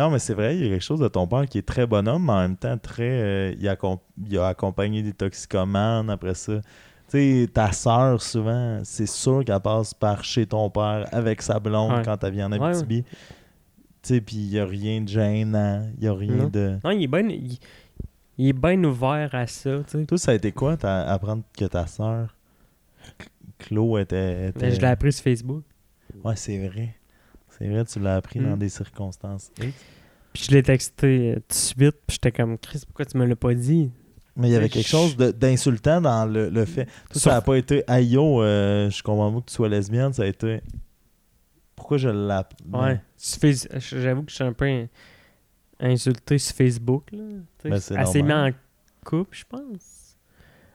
non, mais c'est vrai, il y a quelque chose de ton père qui est très bonhomme, mais en même temps, très. euh, il, a, accom- il a accompagné des toxicomanes après ça. Tu sais, ta soeur, souvent, c'est sûr qu'elle passe par chez ton père avec sa blonde Ouais. quand elle vient en Ouais, Abitibi. Tu sais, puis il n'y a rien de gênant, il n'y a rien Non. de. Non, il est bien. Il, il est bien ouvert à ça, tu sais. Toi, ça a été quoi, t'as- apprendre que ta soeur, Chlo, était. était- Mais Je l'ai appris sur Facebook. Ouais, c'est vrai. C'est vrai, tu l'as appris dans Mm. des circonstances X. Puis je l'ai texté euh, tout de suite. Puis j'étais comme, Chris, pourquoi tu me l'as pas dit? Mais il y avait quelque chose d'insultant dans le, le fait. Toi, Sur- ça n'a pas été Aïe euh, je comprends pas que tu sois lesbienne, ça a été. Pourquoi je l'appelle Ouais. Sur Face- J'avoue que je suis un peu in- insulté sur Facebook. Là. Ben, c'est elle s'est mise normal. en couple, je pense.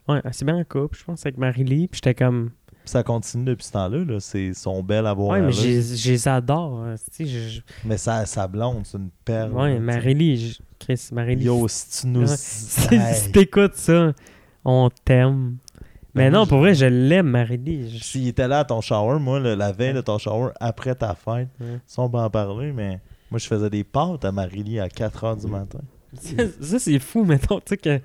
Ouais, elle s'est mise en couple, je pense, avec Marie-Lee. Puis j'étais comme. Ça continue depuis ce temps-là, là. c'est son bel à voir. Ouais, mais je les adore. hein. Tu sais, je- je- Mais sa, sa blonde, c'est une perle. Ouais, sais. Marie-Lee. je- Chris, Marie-Lee. Yo, si tu nous. Ouais. Si, Hey. si t'écoutes ça, on t'aime. Mais Ben, non, pour vrai, je l'aime, Marie-Lee. Je- S'il était là à ton shower, moi, le- la veille de ton shower, après ta fête, Ouais. ça on peut en parler, mais moi je faisais des pâtes à Marie-Lie à 4h du matin. Ça, c'est fou, mettons, tu sais que. Tu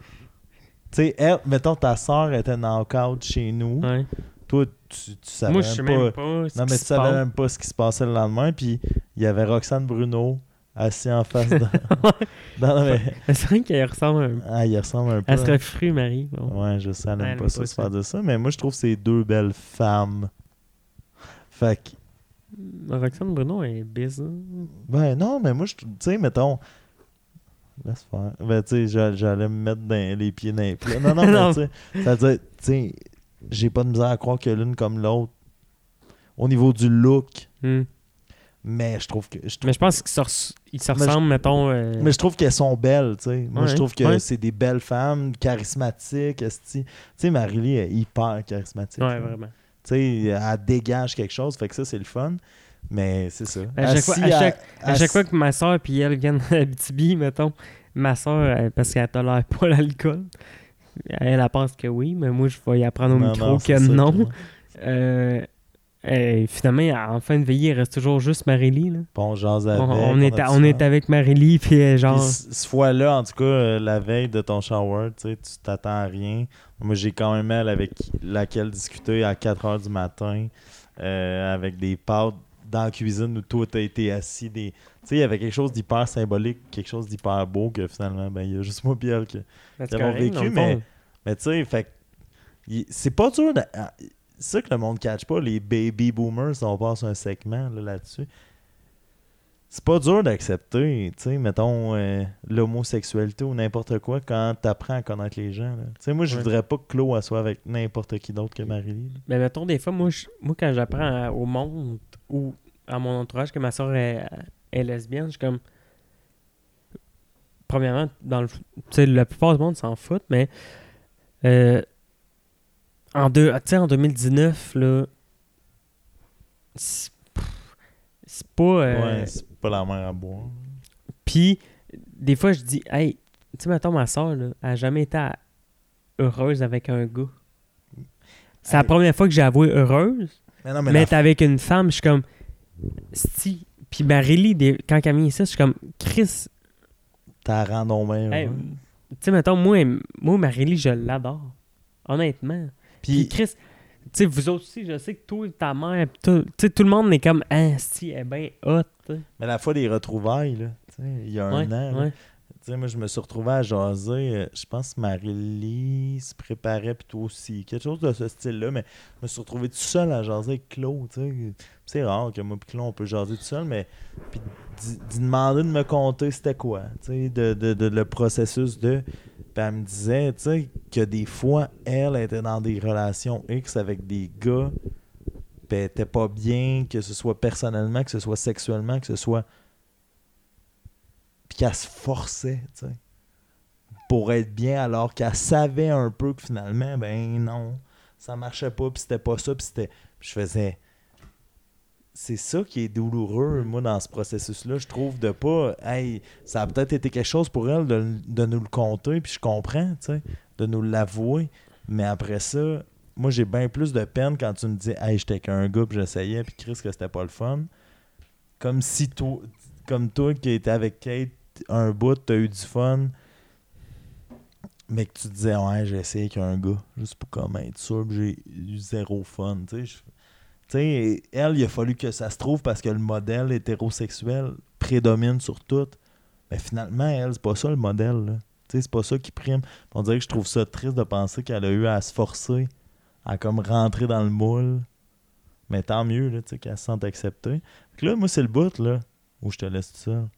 sais, elle, mettons, ta soeur était knock-out chez nous. Ouais. Toi, tu, tu savais Moi, je sais même même pas. Non, qui mais se tu savais passe. même pas ce qui se passait le lendemain. Puis il y avait Roxane Bruno assis en face de. le- Mais C'est vrai qu'elle ressemble un Ah, il ressemble un peu. Elle serait frue, Marie. Bon. Ouais, je sais, elle Elle aime aime pas pas ça se faire de ça. Mais moi, je trouve c'est deux belles femmes. Fait que. Roxane Bruno est bizarre. Ben non, mais moi, je tu sais, mettons. Laisse faire. Ben, tu sais, j'a- j'allais me mettre dans les pieds dans les plats. Non, non, mais Non. tu sais, ça veut dire, tu sais, j'ai pas de misère à croire que l'une comme l'autre, au niveau du look, Hmm. mais je trouve que. Je trouve, Mais je pense qu'ils se, ils se Mais je- ressemblent, mettons. euh, mais je trouve qu'elles sont belles, tu sais. Moi, je trouve que ouais. c'est des belles femmes, charismatiques. Tu sais, Marie-Lee est hyper charismatique. Ouais, là. vraiment. Tu sais, elle dégage quelque chose, fait que ça, c'est le fun. Mais c'est ça. À chaque, fois, à, chaque, à assis- chaque fois que ma soeur et elle viennent à Abitibi, mettons, ma soeur, parce qu'elle tolère pas l'alcool, elle, elle pense que oui, mais moi, je vais y apprendre au Non, micro non, que non. Euh, et finalement, en fin de veillée, il reste toujours juste Marie-Lee. là. Bon, jase On, avec. on est, a on est avec puis euh, genre. Puis ce ce fois-là, en tout cas, euh, la veille de ton shower, tu t'attends à rien. Moi, j'ai quand même elle avec laquelle discuter à 4 h du matin, euh, avec des pâtes dans la cuisine où toi, t'as été assis. Des... Tu sais, il y avait quelque chose d'hyper symbolique, quelque chose d'hyper beau que finalement, ben, il y a juste moi et elle qui Ben, qui avons correct, dans vécu, mais-. Mais tu sais, fait c'est pas dur de. ah, C'est ça que le monde ne catch pas, les baby boomers, on passe un segment là, là-dessus. c'est pas dur d'accepter, tu sais, mettons, euh, l'homosexualité ou n'importe quoi quand t'apprends à connaître les gens. Tu sais, moi, je Ouais. voudrais pas que Chloé soit avec n'importe qui d'autre que Marie-Lie. là. Mais mettons, des fois, moi, je- moi quand j'apprends au monde ou à mon entourage que ma soeur est, est lesbienne, je suis comme. Premièrement, dans le, tu sais, la plupart du monde s'en foutent, mais. Euh, en, deux, en 2019, là. C'est pas. euh, Ouais, c'est pas la mer à boire. Puis, des fois, je dis, hey, tu sais, mettons, ma soeur, là, elle a jamais été heureuse avec un gars. C'est la première fois que j'ai avoué heureuse. Mais non, mais, Mais, avec une femme, je suis comme. Si. Puis Marie-Lie, des- quand elle vient ici, je suis comme. Chris. t'as rendu hey, ouais. Tu sais, mettons, moi, moi Marie-Lie, je l'adore. Honnêtement. Puis Puis, Chris. Tu sais, vous autres aussi, je sais que toi, ta mère, tout, tu sais, tout le monde est comme, ah, si, elle est bien hot. mais la fois des retrouvailles, là, tu sais, il y a un Ouais, an, ouais. Tu sais, moi, je me suis retrouvé à jaser. euh, je pense que Marie-Lie se préparait, puis toi aussi. Quelque chose de ce style-là, mais je me suis retrouvé tout seul à jaser avec Claude. tu sais. C'est rare que moi et Claude, on peut jaser tout seul, mais puis d'y de me compter c'était quoi, tu de, de- le processus de. Puis elle me disait, que des fois, elle était dans des relations X avec des gars, puis elle était pas bien, que ce soit personnellement, que ce soit sexuellement, que ce soit puis qu'elle se forçait, tu sais, pour être bien, alors qu'elle savait un peu que finalement, ben non, ça marchait pas, puis c'était pas ça, puis c'était... Je faisais... C'est ça qui est douloureux, moi, dans ce processus-là, je trouve, de pas... Hey, ça a peut-être été quelque chose pour elle de, de nous le compter, puis je comprends, tu sais, de nous l'avouer, mais après ça, moi, j'ai bien plus de peine quand tu me dis « Hey, j'étais qu'un gars, puis j'essayais, puis Chris, que c'était pas le fun », comme si toi comme toi qui étais avec Kate un bout, t'as eu du fun, mais que tu te disais, ouais, j'ai essayé avec un gars, juste pour comme être sûr, j'ai eu zéro fun, tu sais. Je- Tu sais, elle, il a fallu que ça se trouve parce que le modèle hétérosexuel prédomine sur tout. Mais finalement, elle, c'est pas ça le modèle, là. Tu sais, c'est pas ça qui prime. On dirait que je trouve ça triste de penser qu'elle a eu à se forcer à comme rentrer dans le moule. Mais tant mieux, là, tu sais, qu'elle se sente acceptée. Fait que là, moi, c'est le bout, là, où je te laisse tout seul.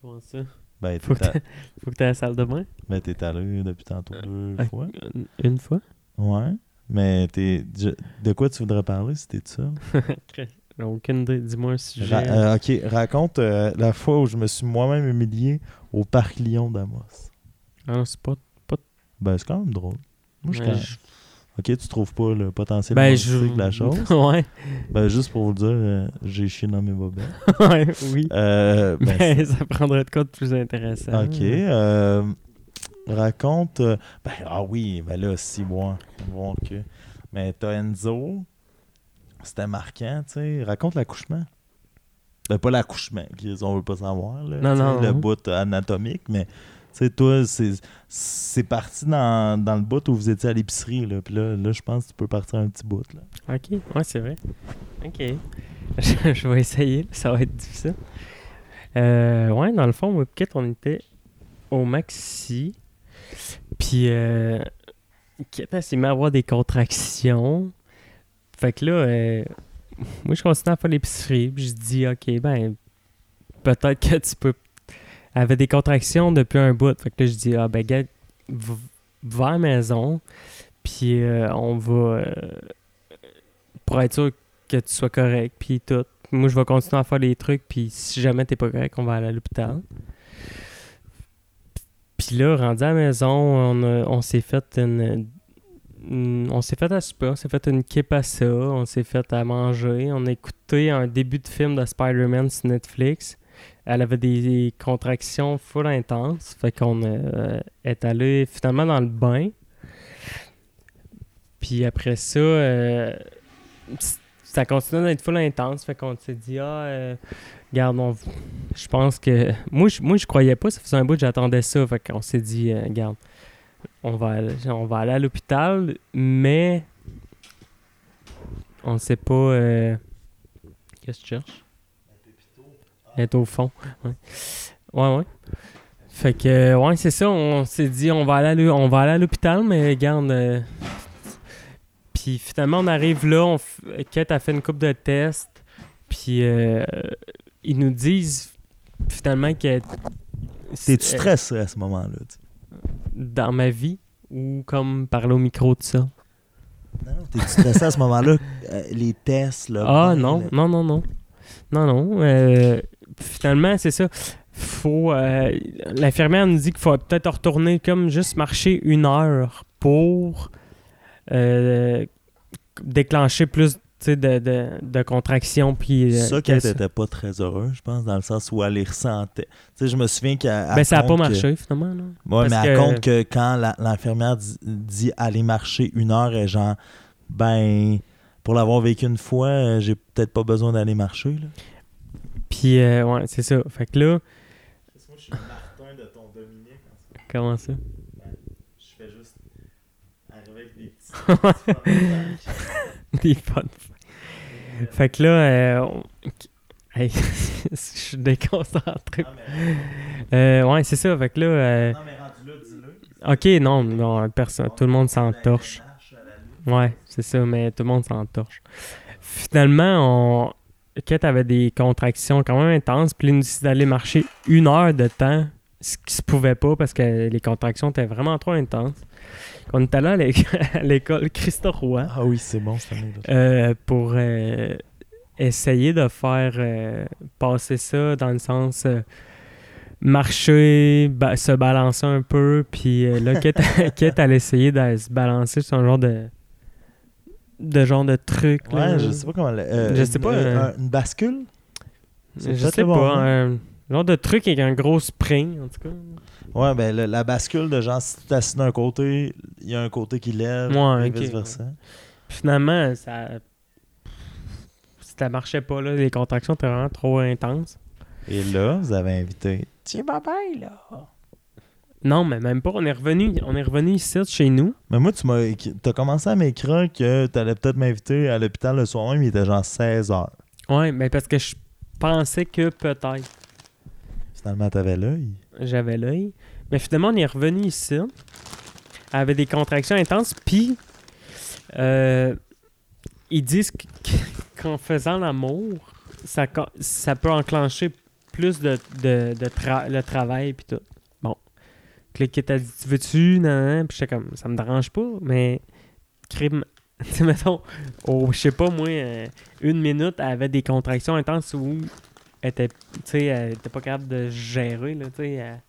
Comment ça? Ben, Faut que à- faut que t'aies la salle de bain? ben, t'es allé depuis tantôt deux Ah, fois. Une fois? Ouais. Mais t'es. je- de quoi tu voudrais parler si t'es tout seul? Aucune idée. Dis-moi un sujet. Ra- euh, ok, raconte euh, la fois où je me suis moi-même humilié au parc Lyon d'Amos. Ah, c'est pas... Ben, c'est quand même drôle. Moi, je suis Ouais, quand- je- Ok, tu trouves pas le potentiel Ben, je... de la chose? ouais. ben, juste pour vous dire, euh, j'ai chié dans mes bobettes. ouais, oui. Ben, Mais ça prendrait de quoi de plus intéressant. Ok. Raconte. euh, ben, ah oui, ben là, si, bon. bon que. Mais t'as Enzo. C'était marquant, tu sais. Raconte l'accouchement. Ben, pas l'accouchement, on veut pas savoir. Là, Non, non. Le bout anatomique, mais. Tu sais, toi, c'est- parti dans, dans le bout où vous étiez à l'épicerie, là. Puis là, là je pense que tu peux partir un petit bout, là. Ok, ouais, c'est vrai. Ok. je, je vais essayer, ça va être difficile. Euh, ouais, dans le fond, moi, et Kit, on était au maxi. Puis, euh, mis à avoir des contractions. Fait que là, euh, moi, je continue à faire l'épicerie. Puis, je dis, ok, ben, peut-être que tu peux. Elle avait des contractions depuis un bout. Fait que là, je dis, ah, ben, v- va à la maison. Puis, euh, on va. euh, pour être sûr que tu sois correct, puis tout. Moi, je vais continuer à faire les trucs, puis si jamais t'es pas correct, on va aller à l'hôpital. Puis là, rendu à la maison, on, s'est fait une, On s'est fait à souper, on s'est fait une kip à ça, on s'est fait à manger, on a écouté un début de film de Spider-Man sur Netflix. Elle avait des contractions full intenses, fait qu'on euh, est allé finalement dans le bain. Puis après ça, euh, ça continue d'être full intense. Fait qu'on s'est dit, ah, euh, regarde, on- je pense que. Moi je, moi, je croyais pas, ça faisait un bout que j'attendais ça. Fait qu'on s'est dit, euh, regarde, on va, aller, on va aller à l'hôpital, mais. On sait pas. euh, Qu'est-ce que tu cherches? Elle est au fond. Ouais, ouais. ouais. Fait que, euh, ouais, c'est ça. On s'est dit, on va aller à l'hô- on va aller à l'hôpital, mais regarde. euh, puis finalement, on arrive là, on f- Kate a fait une coupe de tests, puis euh, ils nous disent finalement que T'es-tu euh, stressé à ce moment-là? dans ma vie ou comme parler au micro de ça? Non, non, t'es-tu stressé à ce moment-là? Euh, les tests, là. Ah non, le- non, non, non. Non, non. euh, finalement, c'est ça. Faut. euh, L'infirmière nous dit qu'il faut peut-être retourner comme juste marcher une heure pour euh, déclencher plus de, de, de contractions. Puis, euh, ça que qu'elle n'était pas très heureux, je pense, dans le sens où elle les ressentait. Tu sais, je me souviens qu'elle. Ben, ça n'a pas que- marché finalement. Parce mais elle que- compte que quand la- l'infirmière dit, dit aller marcher une heure, et genre, ben, pour l'avoir vécu une fois, euh, j'ai peut-être pas besoin d'aller marcher. Là. Puis, euh, ouais, c'est ça. Fait que là, Moi, je suis Martin de ton Dominique. comment ça? Je fais juste arriver avec des petits. Des fun. Fait que là, euh, on- Hey, je suis déconcentré. Euh, ouais, c'est ça. Fait que là, euh, Non, mais rendu là, dis-le. ok, non, non, personne, tout le monde s'entorche. Ouais, c'est ça, mais tout le monde s'entorche. Finalement, on... Kate avait des contractions quand même intenses, puis il nous dit d'aller marcher une heure de temps, ce qui se pouvait pas parce que les contractions étaient vraiment trop intenses. On était là à l'é- à l'école Christophe Roy Ah oui, c'est bon, cette euh, pour euh, essayer de faire euh, passer ça dans le sens marcher, ba- se balancer un peu, puis là, Kate, Kate, elle essayait de se balancer sur un genre de de genre de truc. là. Ouais, je sais pas comment. Je sais une- pas, une bascule? Je sais bon pas, un genre de truc avec un gros spring, en tout cas. Ouais, ben le- la bascule de genre, si tu t'assis d'un côté, il y a un côté qui lève, Ouais, et vice-versa. Finalement, ça ça marchait pas, là. Les contractions étaient vraiment trop intenses. Et là, vous avez invité T-Mobile, là. Non, mais même pas. On est revenu, on est revenu ici, chez nous. Mais moi, tu m'as t'as commencé à m'écrire que t'allais peut-être m'inviter à l'hôpital le soir même, il était genre 16 h Ouais, mais parce que je pensais que peut-être Finalement, t'avais l'œil. J'avais l'œil. Mais finalement, on est revenu ici. Elle avait des contractions intenses. Puis, euh, ils disent qu- qu'en faisant l'amour, ça, ça peut enclencher plus de, de, de tra- le travail. Puis tout. Bon. Click qui t'a dit Tu veux-tu nan. Puis j'étais comme Ça me dérange pas, mais. Crime. Tu mettons, au, je sais pas moi, euh, une minute, elle avait des contractions intenses où elle était, elle pas capable de gérer, là, elle-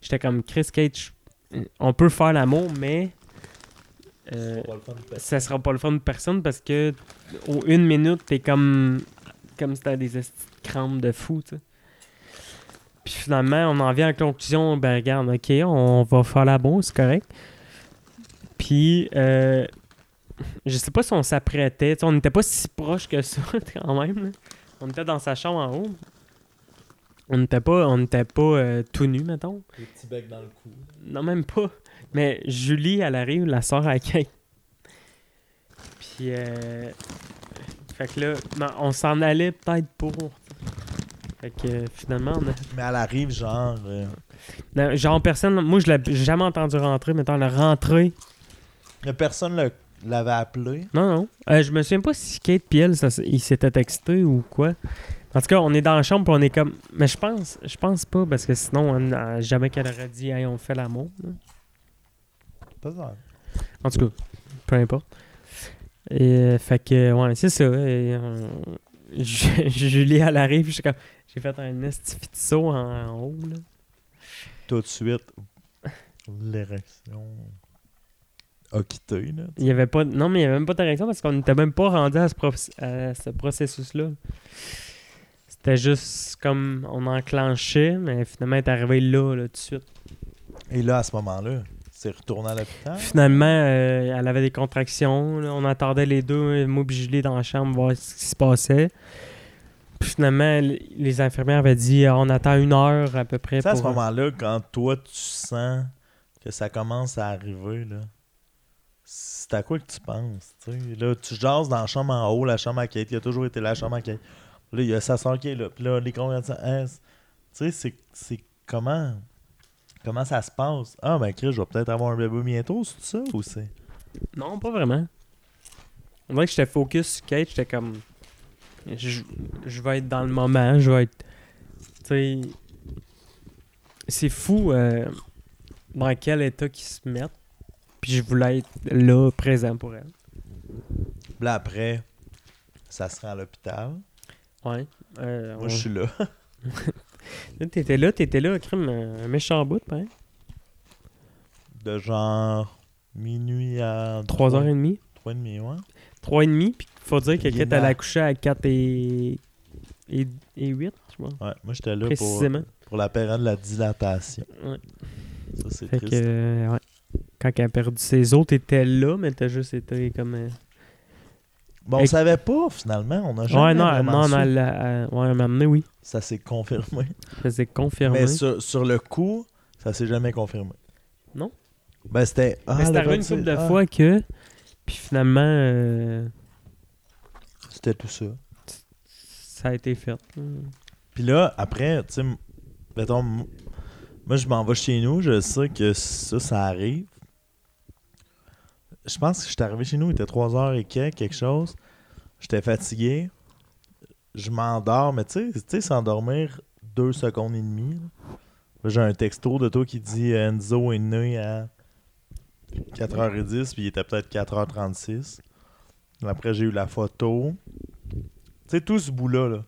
J'étais comme Chris Cage, on peut faire l'amour, mais euh, ça sera pas le fun de personne parce que au une minute, t'es comme comme si t'avais des crampes de fou. Puis finalement, on en vient à la conclusion, ben regarde, ok, on va faire l'amour, c'est correct. Puis, euh, je sais pas si on s'apprêtait, on n'était pas si proche que ça quand même. là. On était dans sa chambre en haut. On n'était pas, on n'était pas euh, tout nu, mettons. Les petits becs dans le cou. Non, même pas. Mais Julie, elle arrive, la sœur à Kate. Puis, euh... Fait que là, non, on s'en allait peut-être pour. Fait que euh, finalement, on a... Mais elle arrive genre. euh, Non, genre personne, moi je l'ai jamais entendu rentrer, mettons, elle est rentrée. mais personne le- l'avait appelé. Non, non. Euh, je me souviens pas si Kate et elle, ça s- ils s'étaient textés ou quoi. En tout cas, on est dans la chambre puis on est comme. Mais je pense, je pense pas parce que sinon, on- jamais qu'elle aurait dit, hey, on fait l'amour. Pas ça. En tout cas, peu importe. Et euh, fait que, ouais, c'est ça. Et, euh, Ju- Julie, elle arrive, je suis comme. J'ai fait un estifi de saut en, en haut, là. Tout de suite, l'érection a quitté. Là. Il y avait pas. Non, mais il y avait même pas de réaction parce qu'on n'était même pas rendu à ce, proc- à ce processus-là. C'était juste comme on enclenchait, mais finalement, elle est arrivé là, là, tout de suite. Et là, à ce moment-là, c'est retourné à l'hôpital? Finalement, euh, elle avait des contractions. là. on attendait les deux, moi et Julie, dans la chambre, voir ce qui se passait. Puis finalement, les infirmières avaient dit Ah, on attend une heure à peu près. Sais, à ce pour- moment-là, quand toi, tu sens que ça commence à arriver, là, c'est à quoi que tu penses? tu sais? Là, tu jases dans la chambre en haut, la chambre à Kate. Il a toujours été la chambre à Kate. Là, il y a sa soeur est là. Puis là, les conversations. hein, tu sais, c'est- comment? Comment ça se passe? Ah, ben, Chris, je vais peut-être avoir un bébé bientôt, c'est ça ou c'est? Non, pas vraiment. On dirait que j'étais focus Kate, j'étais comme. Je, je vais être dans le moment, je vais être. Tu sais. C'est fou euh, dans quel état qu'ils se mettent. Puis je voulais être là, présent pour elle. Là, après, ça se rend à l'hôpital. Ouais. Euh, Moi, on- je suis là. Là, T'étais là, t'étais là, crime, un méchant bout, pareil. De genre minuit à 3h30. 3h30, ouais. 3h30, puis faut dire que Il est Kate, elle dans- a couché à 4 et, et, et 8, je crois. Ouais, moi, j'étais là pour, Précisément. pour la période de la dilatation. Ouais. Ça, c'est triste. que, euh, ouais. Quand elle a perdu ses os, t'étais là, mais t'as juste été comme. euh, Bon, on Et- savait pas, finalement. On a jamais Ouais, non, vraiment non, su. non, elle, elle- ouais, elle m'a amené, oui. Ça s'est confirmé. Ça s'est confirmé. Mais sur, sur le coup, ça s'est jamais confirmé. Non? Ben, c'était... Ah, le arrivé une 26, couple de ah, fois que. Puis finalement, euh, C'était tout ça. ça a été fait. Puis là, après, tu sais, mettons, moi, je m'en vais chez nous. Je sais que ça, ça arrive. Je pense que j'étais arrivé chez nous, il était 3h et quelques, quelque chose. J'étais fatigué. Je m'endors, mais tu sais, s'endormir deux secondes et demie. J'ai un texto de toi qui dit euh, Enzo est né à 4h10, puis il était peut-être 4h36. Après, j'ai eu la photo. Tu sais, tout ce bout-là, là.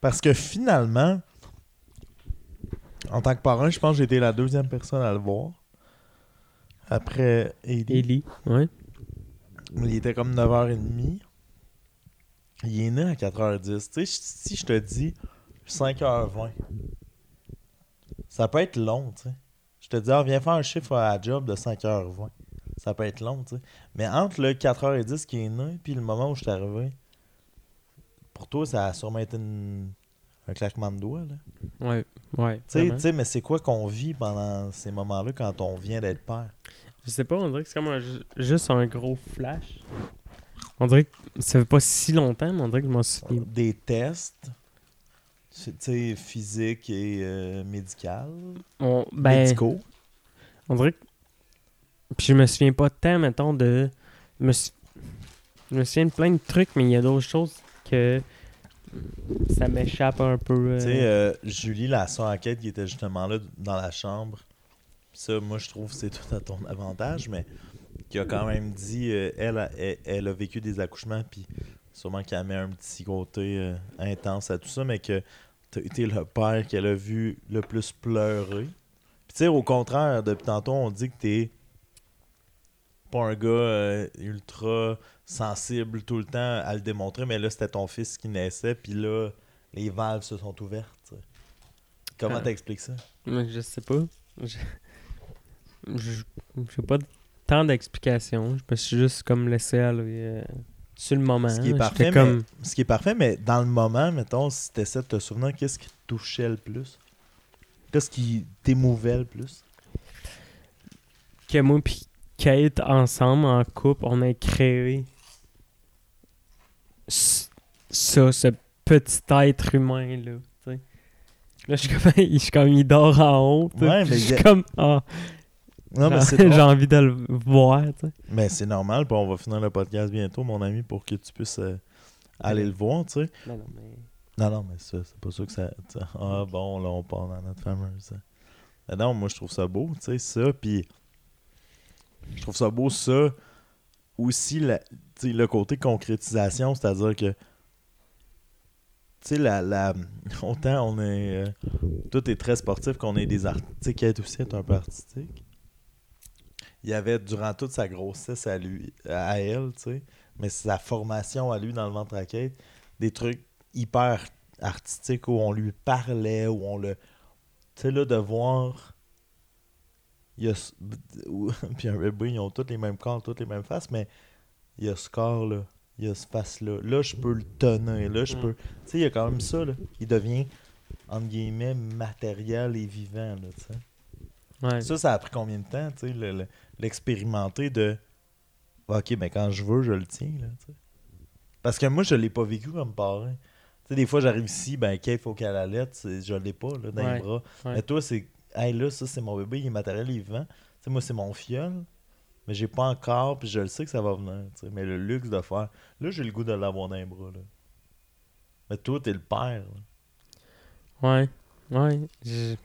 Parce que finalement, en tant que parent, je pense que j'ai été la deuxième personne à le voir. Après Ellie. Ellie, ouais. Il était comme 9h30. Il est né à 4h10. Tu sais, si je te dis 5h20, ça peut être long, tu sais. Je te dis, ah, viens faire un chiffre à la job de 5h20. Ça peut être long, tu sais. Mais entre le 4h10 qui est né puis le moment où je suis arrivé, pour toi, ça a sûrement été une- un claquement de doigts. Là. Ouais, ouais. Tu sais- mais c'est quoi qu'on vit pendant ces moments-là quand on vient d'être père? Je sais pas, on dirait que c'est comme un- ju- juste un gros flash. On dirait que ça fait pas si longtemps, mais on dirait que je m'en souviens. Des tests, tu sais, physiques et euh, médicales, On, ben, médicaux. on dirait que. Puis je me souviens pas tant, mettons, de. Je me, sou- je me souviens de plein de trucs, mais il y a d'autres choses que. Ça m'échappe un peu. euh. Tu sais, euh, Julie, la soeur Kate, qui était justement là dans la chambre, ça, moi, je trouve que c'est tout à ton avantage, mais qui a quand même dit, euh, elle, a- elle, a vécu des accouchements, puis sûrement qu'elle met un petit côté intense à tout ça, mais que t'as été le père qu'elle a vu le plus pleurer. Puis tu sais, au contraire, depuis tantôt, on dit que t'es pas un gars ultra sensible tout le temps à le démontrer, mais là, c'était ton fils qui naissait, puis là, les valves se sont ouvertes. tu. Comment Ah. t'expliques ça? Je sais pas. Je je- j'ai pas tant d'explications. Je me suis juste comme laissé aller euh, sur le moment. Ce qui est parfait, comme... mais, ce qui est parfait, mais dans le moment, mettons, si t'essaies de te souvenir, qu'est-ce qui te touchait le plus? Qu'est-ce qui t'émouvait le plus? que moi puis Kate, ensemble, en couple, on a créé ça, ce petit être humain-là. tu sais. Là, je suis comme, je suis comme, il dort en haut. Ouais, mais je suis a- comme, ah, j'ai envie de le voir. tu sais. Mais c'est normal, puis on va finir le podcast bientôt, mon ami, pour que tu puisses euh, aller le voir, tu sais. Non, non, mais... Non, non, mais ça, c'est pas ça que ça. Ah bon, là, on part dans notre fameuse. euh. Mais non, moi, je trouve ça beau, tu sais, ça. Puis, je trouve ça beau, ça. Aussi, le côté concrétisation, c'est-à-dire que. Tu sais, la, la, autant on est. euh, tout est très sportif qu'on est des artistes. Kate aussi est un peu artistique. Il y avait, durant toute sa grossesse à lui, à elle, tu sais, mais sa formation à lui dans le ventre à Kate, des trucs hyper artistiques où on lui parlait, où on le. Tu sais, là, de voir. Il y a. Puis un bébé, ils ont tous les mêmes corps, toutes les mêmes faces, mais il y a ce corps-là. Il y a ce face-là. Là, je peux le tenir. Là, je Mm. peux. Tu sais, il y a quand même ça, là. Il devient, entre guillemets, matériel et vivant, là, tu sais. Ouais. Ça, ça a pris combien de temps, tu sais, le- le- l'expérimenter de. Ok, ben quand je veux, je le tiens, là, tu sais. Parce que moi, je l'ai pas vécu comme parrain. Tu sais, des fois, j'arrive ici, ben, il faut qu'elle allait, je l'ai pas, là, dans Ouais, les bras. ouais. Mais toi, c'est. Hey, là, ça, c'est mon bébé, il est matériel, il est vivant. Tu sais, moi, c'est mon fiole. Mais j'ai pas encore, puis je le sais que ça va venir. Mais le luxe de faire. Là, j'ai le goût de l'avoir dans les bras, là. Mais toi, t'es le père, là. Ouais, ouais. Je...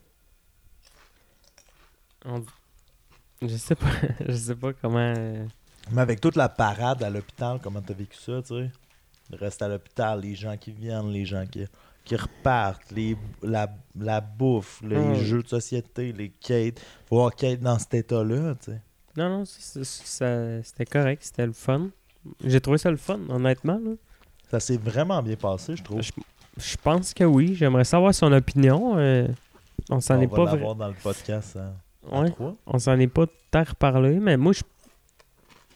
on- je sais pas, je sais pas comment. euh, Mais avec toute la parade à l'hôpital, comment t'as vécu ça, tu sais? Reste à l'hôpital, les gens qui viennent, les gens qui, qui repartent, les, la, la bouffe, les Mm. jeux de société, les quêtes. Faut voir Kate dans cet état-là, tu sais. Non, non, c'était correct, c'était le fun. J'ai trouvé ça le fun, honnêtement. Là. Ça s'est vraiment bien passé, je trouve. Je, je pense que oui. J'aimerais savoir son opinion. euh, on s'en On est va pas l'avoir dans le podcast hein, Ouais, on s'en est pas tant reparlé, mais moi je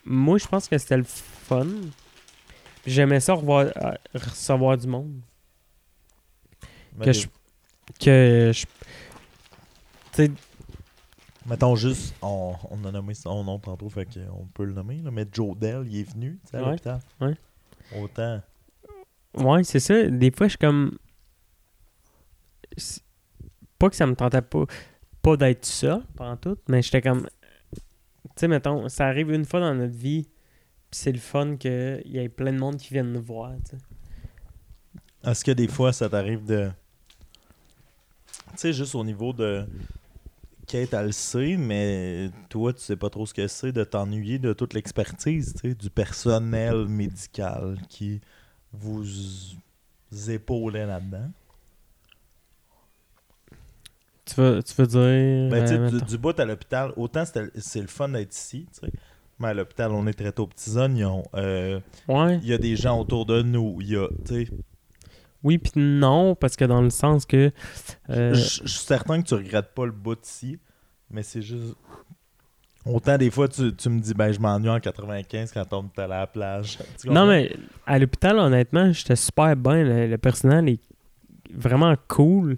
moi je pense que c'était le fun. J'aimais ça revoir, euh, recevoir du monde. Que je que je tu sais Mettons juste, on, on a nommé son nom tantôt, fait qu'on peut le nommer, là, mais Joe Dell, il est venu, tu sais, à Ouais, l'hôpital. ouais. Autant. Ouais, c'est ça. Des fois, je suis comme. Pas que ça me tentait pas, pas d'être ça, pendant tout, mais j'étais comme. Tu sais, mettons, ça arrive une fois dans notre vie, puis c'est le fun qu'il y ait plein de monde qui viennent nous voir, tu sais. Est-ce que des fois, ça t'arrive de. Tu sais, juste au niveau de. Kate, elle le sait, mais toi, tu sais pas trop ce que c'est de t'ennuyer de toute l'expertise, tu sais, du personnel médical qui vous épaulait là-dedans. Tu veux, tu veux dire. Ben, tu sais, euh, du, du bout à l'hôpital, autant c'est le fun d'être ici, tu sais. Mais à l'hôpital, on est très aux petits oignons. Euh, Ouais. Il y a des gens autour de nous. Il y a, tu sais, Oui, puis non, parce que dans le sens que. euh, Je je suis certain que tu regrettes pas le bout ici, mais c'est juste. Autant des fois, tu, tu me dis, ben, je m'ennuie en 95 quand on était à la plage. Non, mais à l'hôpital, honnêtement, j'étais super bien. Le, le personnel est vraiment cool.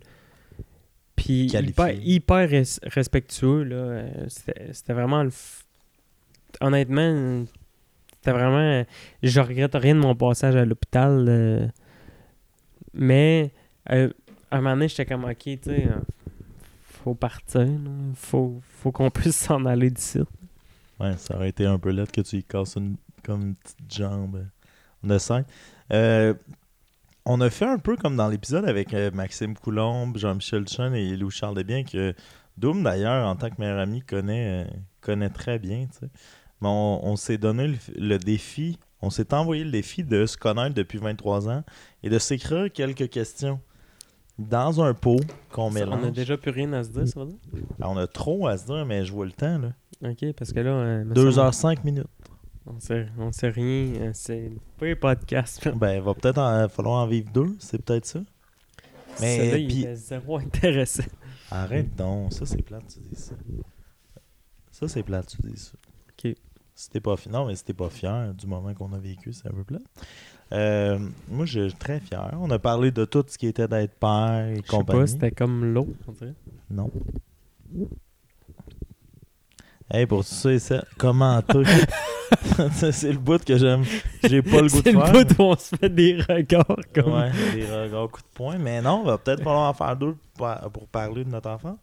Puis hyper, hyper res- respectueux. Là. Euh, C'était c'était vraiment. le f- Honnêtement, c'était vraiment. Je regrette rien de mon passage à l'hôpital. euh, Mais euh, à un moment donné, j'étais comme, ok, tu sais, euh, faut partir. là. Faut, faut qu'on puisse s'en aller d'ici. Ouais, ça aurait été un peu lettre que tu y casses une, comme une petite jambe de cinq. Euh, on a fait un peu comme dans l'épisode avec euh, Maxime Coulombe, Jean-Michel Duchesne et Louis-Charles Desbiens, que Doom, d'ailleurs, en tant que meilleur ami, connaît, euh, connaît très bien. Mais on, on s'est donné le, le défi, on s'est envoyé le défi de se connaître depuis 23 ans et de s'écrire quelques questions dans un pot qu'on mélange. On a déjà plus rien à se dire, ça va dire? Ah, on a trop à se dire, mais je vois le temps. là. Ok, parce que là. euh, me semble- 2h05 minutes. On sait, on sait rien. euh, C'est pas un podcast. Ben, il va peut-être en- falloir en vivre deux, c'est peut-être ça. Mais, Celui-là, il puis- était zéro intéressant. Arrête donc, ça c'est plate, tu dis ça. Ça c'est plate, tu dis ça. Ok. T'es pas fier, non, mais t'es pas fier du moment qu'on a vécu, c'est un peu plate. Euh, moi, je suis très fier. On a parlé de tout ce qui était d'être père et Je sais compagnie. pas, c'était comme l'eau, on dirait. Non. Hey, pour tout ça et ça, commenter. C'est le bout que j'aime. J'ai pas le goût de C'est faire. le bout où on se fait des regards comme. Ouais, des regards coups de poing. Mais non, va peut-être falloir en faire deux pour, pour parler de notre enfant.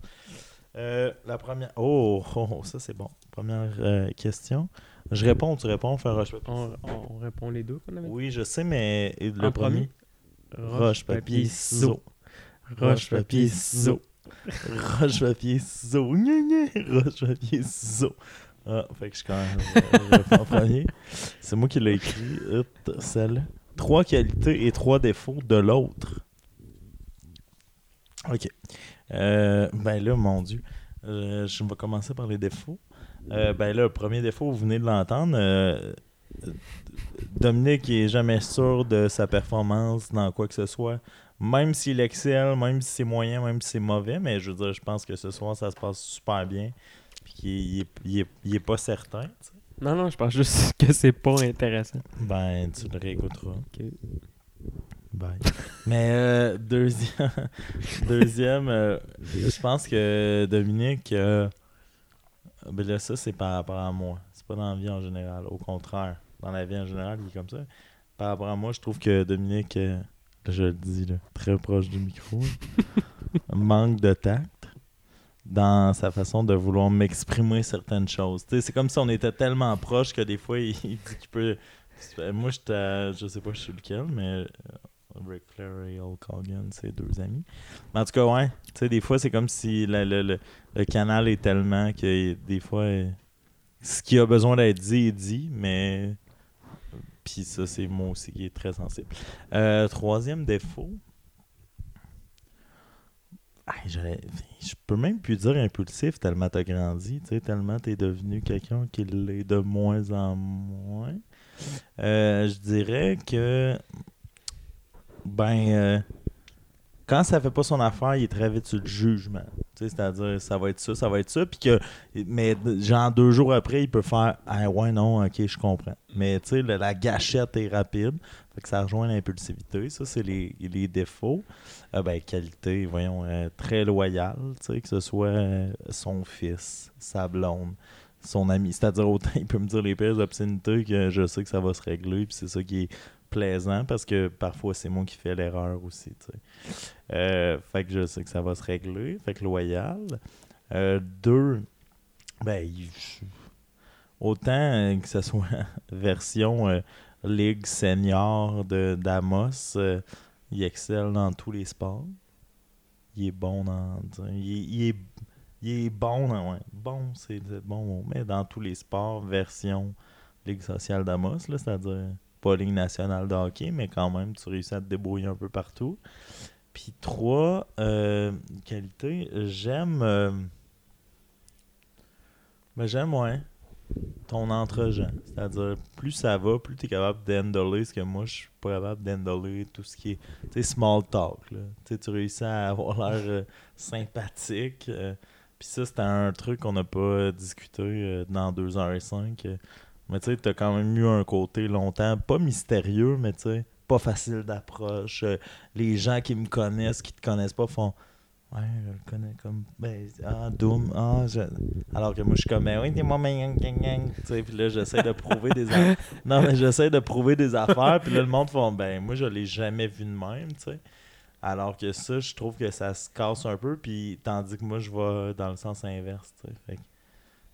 Euh, la première. Oh, oh, ça c'est bon. Première euh, question. Je réponds, tu réponds, on fait roche papier. On, on répond les deux qu'on avait Oui, je sais, mais le En premier. Roche, papier, ciseaux. Roche, papier, ciseaux. Roche, papier, ciseaux. Roche, papier, ciseaux. Ah, fait que je quand même réponds en premier. C'est moi qui l'ai écrit. Hop, celle-là. Trois qualités et trois défauts de l'autre. Ok. Euh, ben là, mon Dieu. Euh, je vais commencer par les défauts. Euh, ben là, le premier défaut, vous venez de l'entendre. Dominique est jamais sûr de sa performance dans quoi que ce soit. Même s'il excelle, même si c'est moyen, même si c'est mauvais, mais je veux dire, je pense que ce soir, ça se passe super bien. Puis qu'il il est, il est- il est pas certain. Non, non, je pense juste que c'est pas intéressant. Ben, tu le réécouteras. Bye. Mais euh, deuxième, deuxième euh, je pense que Dominique, euh, ben là, ça c'est par rapport à moi. C'est pas dans la vie en général. Au contraire, dans la vie en général, il est comme ça. Par rapport à moi, je trouve que Dominique, euh, je le dis très proche du micro, manque de tact dans sa façon de vouloir m'exprimer certaines choses. C'est comme si on était tellement proche que des fois, il, dit qu'il peut. Moi, j'étais, je sais pas je suis lequel, mais Ric Flair et Hulk Hogan, c'est deux amis. Mais en tout cas, ouais, tu sais, des fois, c'est comme si le, le- le- canal est tellement que des fois, ce qui a besoin d'être dit est dit, mais. Puis ça, c'est moi aussi qui est très sensible. Euh, troisième défaut. Je peux même plus dire impulsif tellement t'as grandi, tellement t'es devenu quelqu'un qui l'est de moins en moins. Euh, je dirais que ben euh, quand ça fait pas son affaire, il est très vite sur le jugement. C'est-à-dire ça va être ça, ça va être ça. Puis que mais genre deux jours après, il peut faire Ah ouais non, ok, je comprends. Mais tu sais, la, gâchette est rapide. Fait que ça rejoint l'impulsivité. Ça, c'est les, les défauts. Euh, ben, qualité, voyons, euh, très loyal, tu sais, que ce soit euh, son fils, sa blonde, son ami. C'est-à-dire, autant il peut me dire les pires obscénités que je sais que ça va se régler, puis c'est ça qui est plaisant, parce que parfois, c'est moi qui fais l'erreur aussi. Euh, fait que je sais que ça va se régler. Fait que loyal. Euh, deux, ben, autant que ce soit version euh, Ligue senior de d'Amos, il excelle dans tous les sports. Il est bon dans. Il est, il est, bon dans. Ouais, bon, c'est bon. Mais dans tous les sports, version Ligue sociale d'Amos, c'est-à-dire pas Ligue nationale de hockey, mais quand même, tu réussis à te débrouiller un peu partout. Puis trois, euh, qualité, j'aime. euh, ben, j'aime, ouais. Ton entre-gens. C'est-à-dire, plus ça va, plus tu es capable d'handler ce que moi, je suis pas capable d'handler tout ce qui est, tu sais, small talk. Là. Tu réussis à avoir l'air euh, sympathique. euh, Puis ça, c'était un truc qu'on n'a pas discuté dans 2h05. Mais tu sais, tu as quand même eu un côté longtemps, pas mystérieux, mais tu sais, pas facile d'approche. Euh, les gens qui me connaissent, qui te connaissent pas, font Ouais, je le connais comme. Ben, ah, Doom. Ah, je... Alors que moi, je suis comme, ben oui, t'es moi, gang, gang, gang. Tu sais, puis là, j'essaie de prouver des affaires. Non, mais j'essaie de prouver des affaires, puis là, le monde font, ben, moi, je l'ai jamais vu de même, tu sais. Alors que ça, je trouve que ça se casse un peu, puis tandis que moi, je vais dans le sens inverse, tu sais. Fait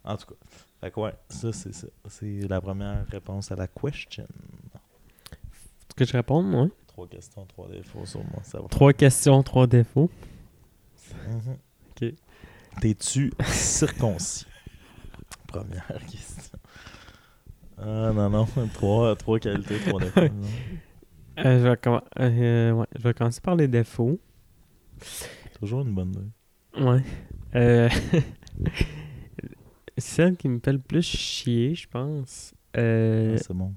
En tout cas. Fait que ouais, ça, c'est ça. C'est la première réponse à la question. Est-ce que je réponds, ouais. Trois questions, trois défauts sur moi, ça va. Trois questions, trois défauts. Mhm. Ok. T'es-tu circoncis? Première question. Ah non, non. Trois, trois qualités, trois défauts. Euh, je, vais commen- euh, ouais, je vais commencer par les défauts. Toujours une bonne idée. Ouais. Euh, celle qui me fait le plus chier, je pense. Euh, Ah, c'est bon.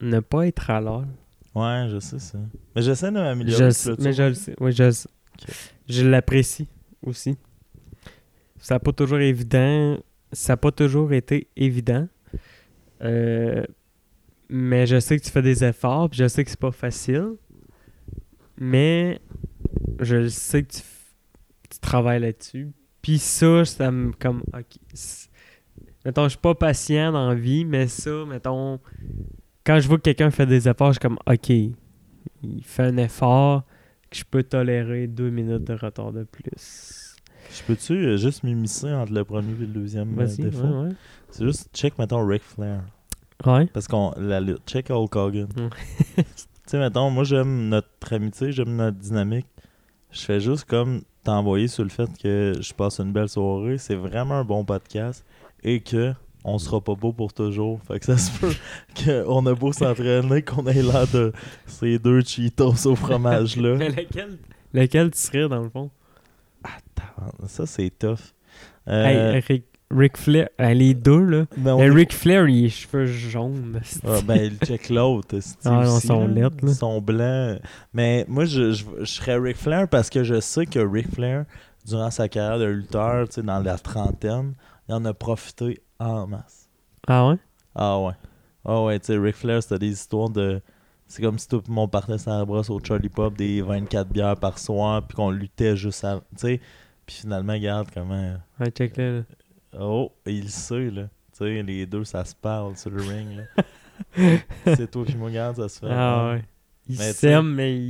ne pas être à l'heure. Ouais, je sais ça. Mais j'essaie de m'améliorer. Je sais, mais je le sais. Oui, je le sais. Je l'apprécie aussi. Ça n'a pas toujours évident. Ça n'a pas toujours été évident. Euh, mais je sais que tu fais des efforts, puis je sais que c'est pas facile. Mais je sais que tu travailles là-dessus. Puis ça, ça me comme. ok, mettons, je suis pas patient dans la vie, mais ça, mettons. Quand je vois que quelqu'un fait des efforts, je suis comme ok. Il fait un effort que je peux tolérer deux minutes de retard de plus. Je peux-tu euh, juste m'immiscer entre le premier et le deuxième euh, défaut? ouais, ouais. C'est juste check, mettons, Ric Flair. Ouais. Parce qu'on la lutte. Check Hulk Hogan. Tu sais, mettons, moi j'aime notre amitié, j'aime notre dynamique. Je fais juste comme t'envoyer sur le fait que je passe une belle soirée. C'est vraiment un bon podcast et que on sera pas beau pour toujours. Fait que ça se peut qu'on a beau s'entraîner, qu'on ait l'air de ces deux Cheetos au fromage là. Mais lequel, lequel tu serais dans le fond? Ça c'est tough. Euh, Hey, Ric, Flair, euh, les deux là. ben, Mais est- Ric Flair, il a les cheveux jaunes. Ah, ben, il check l'autre. Ah, non, là? Ils sont blancs. Mais moi, je, je, je serais Ric Flair parce que je sais que Ric Flair, durant sa carrière de lutteur, tu sais, dans la trentaine, il en a profité en masse. Ah ouais? Ah ouais. Ah ouais, tu sais, Ric Flair, c'était des histoires de. C'est comme si tout le monde partait sur la brosse au Charlie Pop des 24 bières par soir, puis qu'on luttait juste à. Tu sais, puis finalement, regarde comment. Ouais, check là. Oh, il le sait, là. Tu sais, les deux, ça se parle sur le ring, là. C'est toi qui me regarde, ça se fait. Ah ouais. Il Mais s'aime, mais.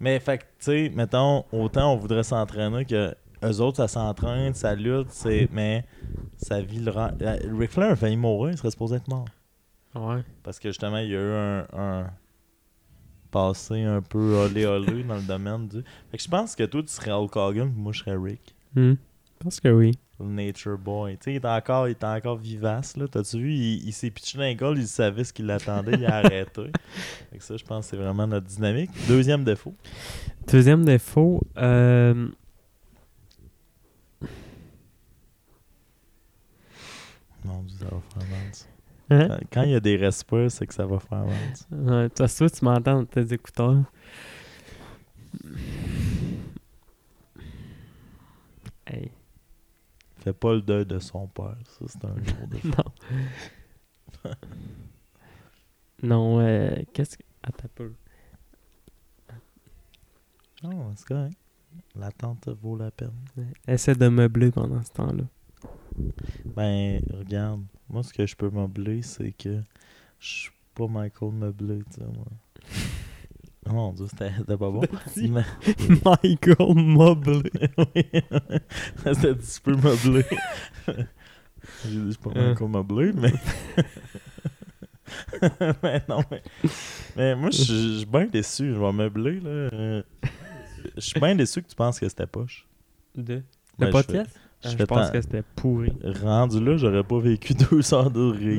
Mais fait que, tu sais, mettons, autant on voudrait s'entraîner que eux autres, ça s'entraîne, ça lutte, c'est, mais sa vie le rend. Euh, Ric Flair a failli mourir, il serait supposé être mort. Ouais. Parce que justement, il y a eu un, un passé un peu olé olé dans le domaine du. Fait que je pense que toi, tu serais Hulk Hogan, puis moi, je serais Rick. Hmm. Je pense que oui. Le Nature Boy. Tu sais, il est encore, il est encore vivace, là. T'as-tu vu, il, il s'est pitché dans les goals, il savait ce qui l'attendait, il a arrêté. Fait que ça, je pense que c'est vraiment notre dynamique. Deuxième défaut. Deuxième défaut, euh... Mon Dieu, ça va faire mal, ça. hein? Quand- Quand il y a des respects, c'est que ça va faire mal. ça. Ouais, tu m'entends dans tes écouteurs. Hey. Fait pas le deuil de son père. Ça, c'est un gros défaut. Non. non, euh, qu'est-ce que. Attends peu. Non, c'est correct. L'attente vaut la peine. Essaie de meubler pendant ce temps-là. Ben, regarde. Moi, ce que je peux meubler, c'est que je suis pas Michael meublé, tu sais, moi. Oh mon dieu, c'était pas bon. Mais- Michael Mobley. C'était un petit peu meublé. J'ai dit, je suis pas Euh. Michael meublé, mais. mais non, mais. Mais moi, je suis- bien déçu. Je vais meubler, là. Je suis bien déçu que tu penses que c'était poche. De? Le je podcast? Ah, je fais pense que c'était pourri. Rendu là, j'aurais pas vécu deux heures de ré.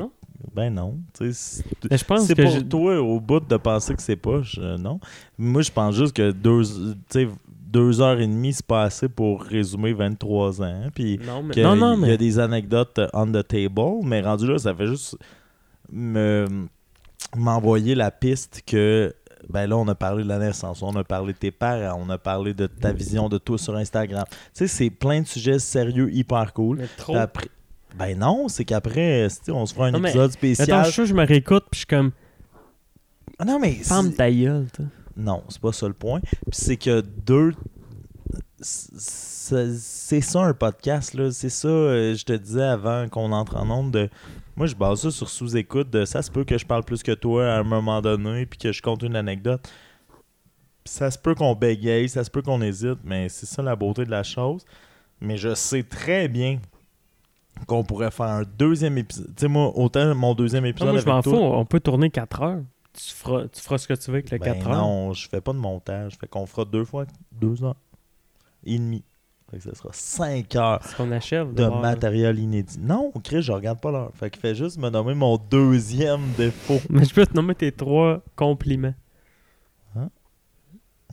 Ben non. Tu sais, c'est- Mais je pense c'est que pour toi au bout de penser que c'est poche, euh, non. Moi, je pense juste que deux, tu sais, deux heures et demie, c'est pas assez pour résumer 23 ans. Puis Non, mais. Non, il y a des anecdotes on the table, mais rendu là, ça fait juste me m'envoyer la piste que ben là, on a parlé de la naissance, on a parlé de tes parents, on a parlé de ta vision de toi sur Instagram. Tu sais, c'est plein de sujets sérieux, hyper cool. mais trop. Puis après- Ben non, c'est qu'après, on se fera un Non, mais- épisode spécial. Attends, je suis sûr, je me réécoute, puis je suis comme. Ah non, mais. Ferme ta gueule, toi. Non, c'est pas ça le point. Puis c'est que deux. C'est ça un podcast, là. C'est ça, euh, je te disais avant qu'on entre en onde. De... Moi, je base ça sur sous-écoute. De... Ça se peut que je parle plus que toi à un moment donné, puis que je compte une anecdote. Ça se peut qu'on bégaye, ça se peut qu'on hésite, mais c'est ça la beauté de la chose. Mais je sais très bien qu'on pourrait faire un deuxième épisode. Tu sais, moi, autant mon deuxième Non, épisode. moi, je m'en fous. On peut tourner 4 heures. Tu feras, tu feras ce que tu veux avec le Ben 4 heures. non, je fais pas de montage. Fait qu'on fera deux fois deux heures et demie. Fait que ça sera cinq heures C'est qu'on achève. de matériel inédit. Non, Chris, je regarde pas l'heure. Fait qu'il fait juste me nommer mon deuxième défaut. Mais je peux te nommer tes trois compliments.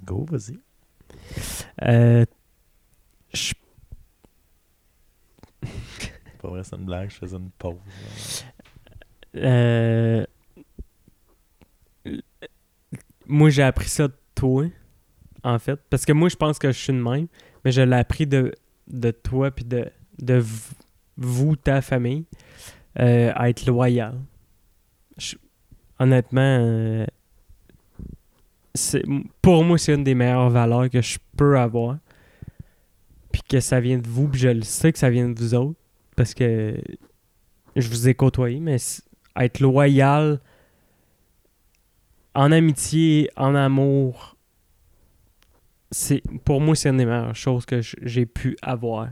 Go, vas-y. Euh, je- Pas c'est une blague, je faisais une pause. euh, moi, j'ai appris ça de toi, en fait. Parce que moi, je pense que je suis de même. Mais je l'ai appris de, de toi puis de, de vous, ta famille, euh, à être loyal. Honnêtement, euh, pour moi, c'est une des meilleures valeurs que je peux avoir. Puis que ça vient de vous, puis je le sais que ça vient de vous autres. Parce que je vous ai côtoyé, mais être loyal en amitié, en amour, c'est pour moi, c'est une des meilleures choses que j'ai pu avoir.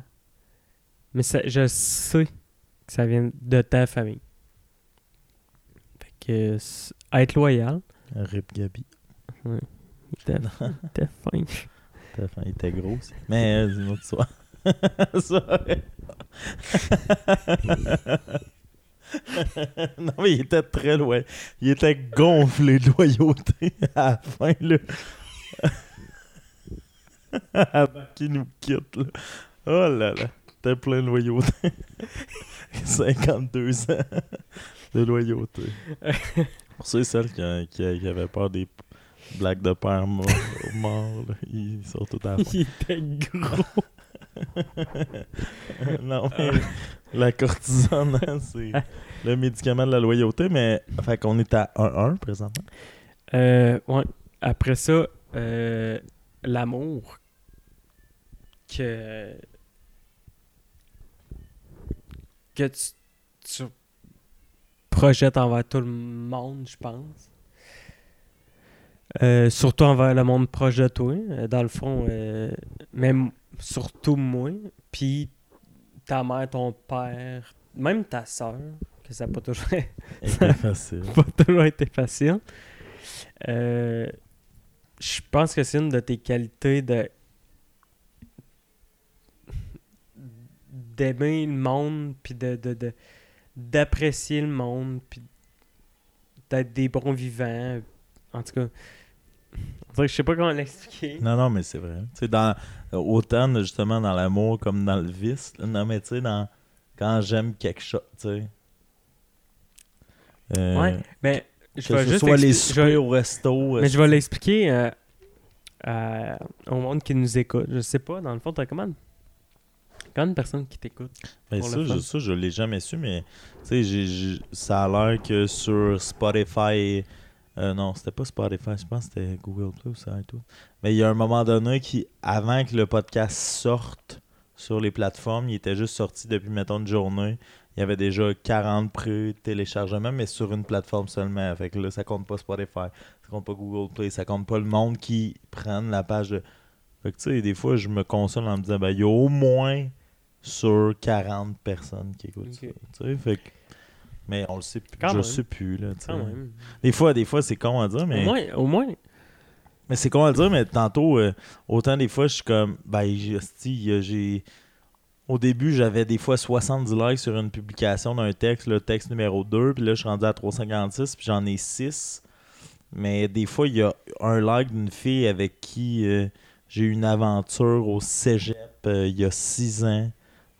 Mais ça- je sais que ça vient de ta famille. Fait que être loyal, Rip Gabi. t'es t'es fin. T'as faim, il était gros aussi. Mais euh, c'est une autre histoire. Non, mais il était très loin. Il était gonflé de loyauté à la fin, là. Avant qu'il nous quitte, là. Oh là là. T'es plein de loyauté. 52 ans de loyauté. Pour ceux et celles qui, qui, qui avaient peur des blagues de père mort, mort là, ils sont tout à la fin. Il était gros. non, mais la cortisone, hein, c'est le médicament de la loyauté, mais fait qu'on est à 1-1 présentement. Euh, ouais. Après ça, euh, l'amour que que tu, tu projettes envers tout le monde, je pense. Euh, surtout envers le monde proche de toi. Dans le fond, même surtout moi. Puis ta mère, ton père, même ta soeur, que ça n'a pas toujours C'était facile. pas toujours été facile. Euh, je pense que c'est une de tes qualités de d'aimer le monde puis de, de, de- d'apprécier le monde puis d'être des bons vivants en tout cas je sais pas comment l'expliquer Non, non, mais c'est vrai. Tu sais, dans, autant justement dans l'amour comme dans le vice. Non, mais tu sais, dans, quand j'aime quelque chose, tu sais. Euh, ouais mais je que vais ce juste soit les soupers vais- au resto. mais je vais l'expliquer euh, au monde qui nous écoute je sais pas dans le fond t'as comment combien de personnes qui t'écoutent Ben, pour ça, je, ça, je l'ai jamais su, mais tu sais, j'ai- j'ai- ça a l'air que sur Spotify. Euh, non, c'était pas Spotify, je pense que c'était Google Play ou ça et tout. Mais il y a un moment donné qui, avant que le podcast sorte sur les plateformes, il était juste sorti depuis, mettons, une journée. Il y avait déjà 40 pré-téléchargements, mais sur une plateforme seulement. Fait que là, ça compte pas Spotify, ça compte pas Google Play, ça compte pas le monde qui prenne la page de. Fait que tu sais, des fois, je me console en me disant, ben, il y a au moins sur 40 personnes qui écoutent ça. tu sais, fait que- mais on le sait plus. Quand je même. sais plus. Là, quand même Des fois, des fois c'est con à dire, mais. au moins au moins Mais c'est con à dire, mais tantôt, euh, autant des fois, je suis comme. Ben, j'ai. Au début, j'avais des fois 70 likes sur une publication d'un texte, le texte numéro 2, puis là, je suis rendu à 356, puis j'en ai 6. Mais des fois, il y a un like d'une fille avec qui euh, j'ai eu une aventure au cégep euh, il y a 6 ans,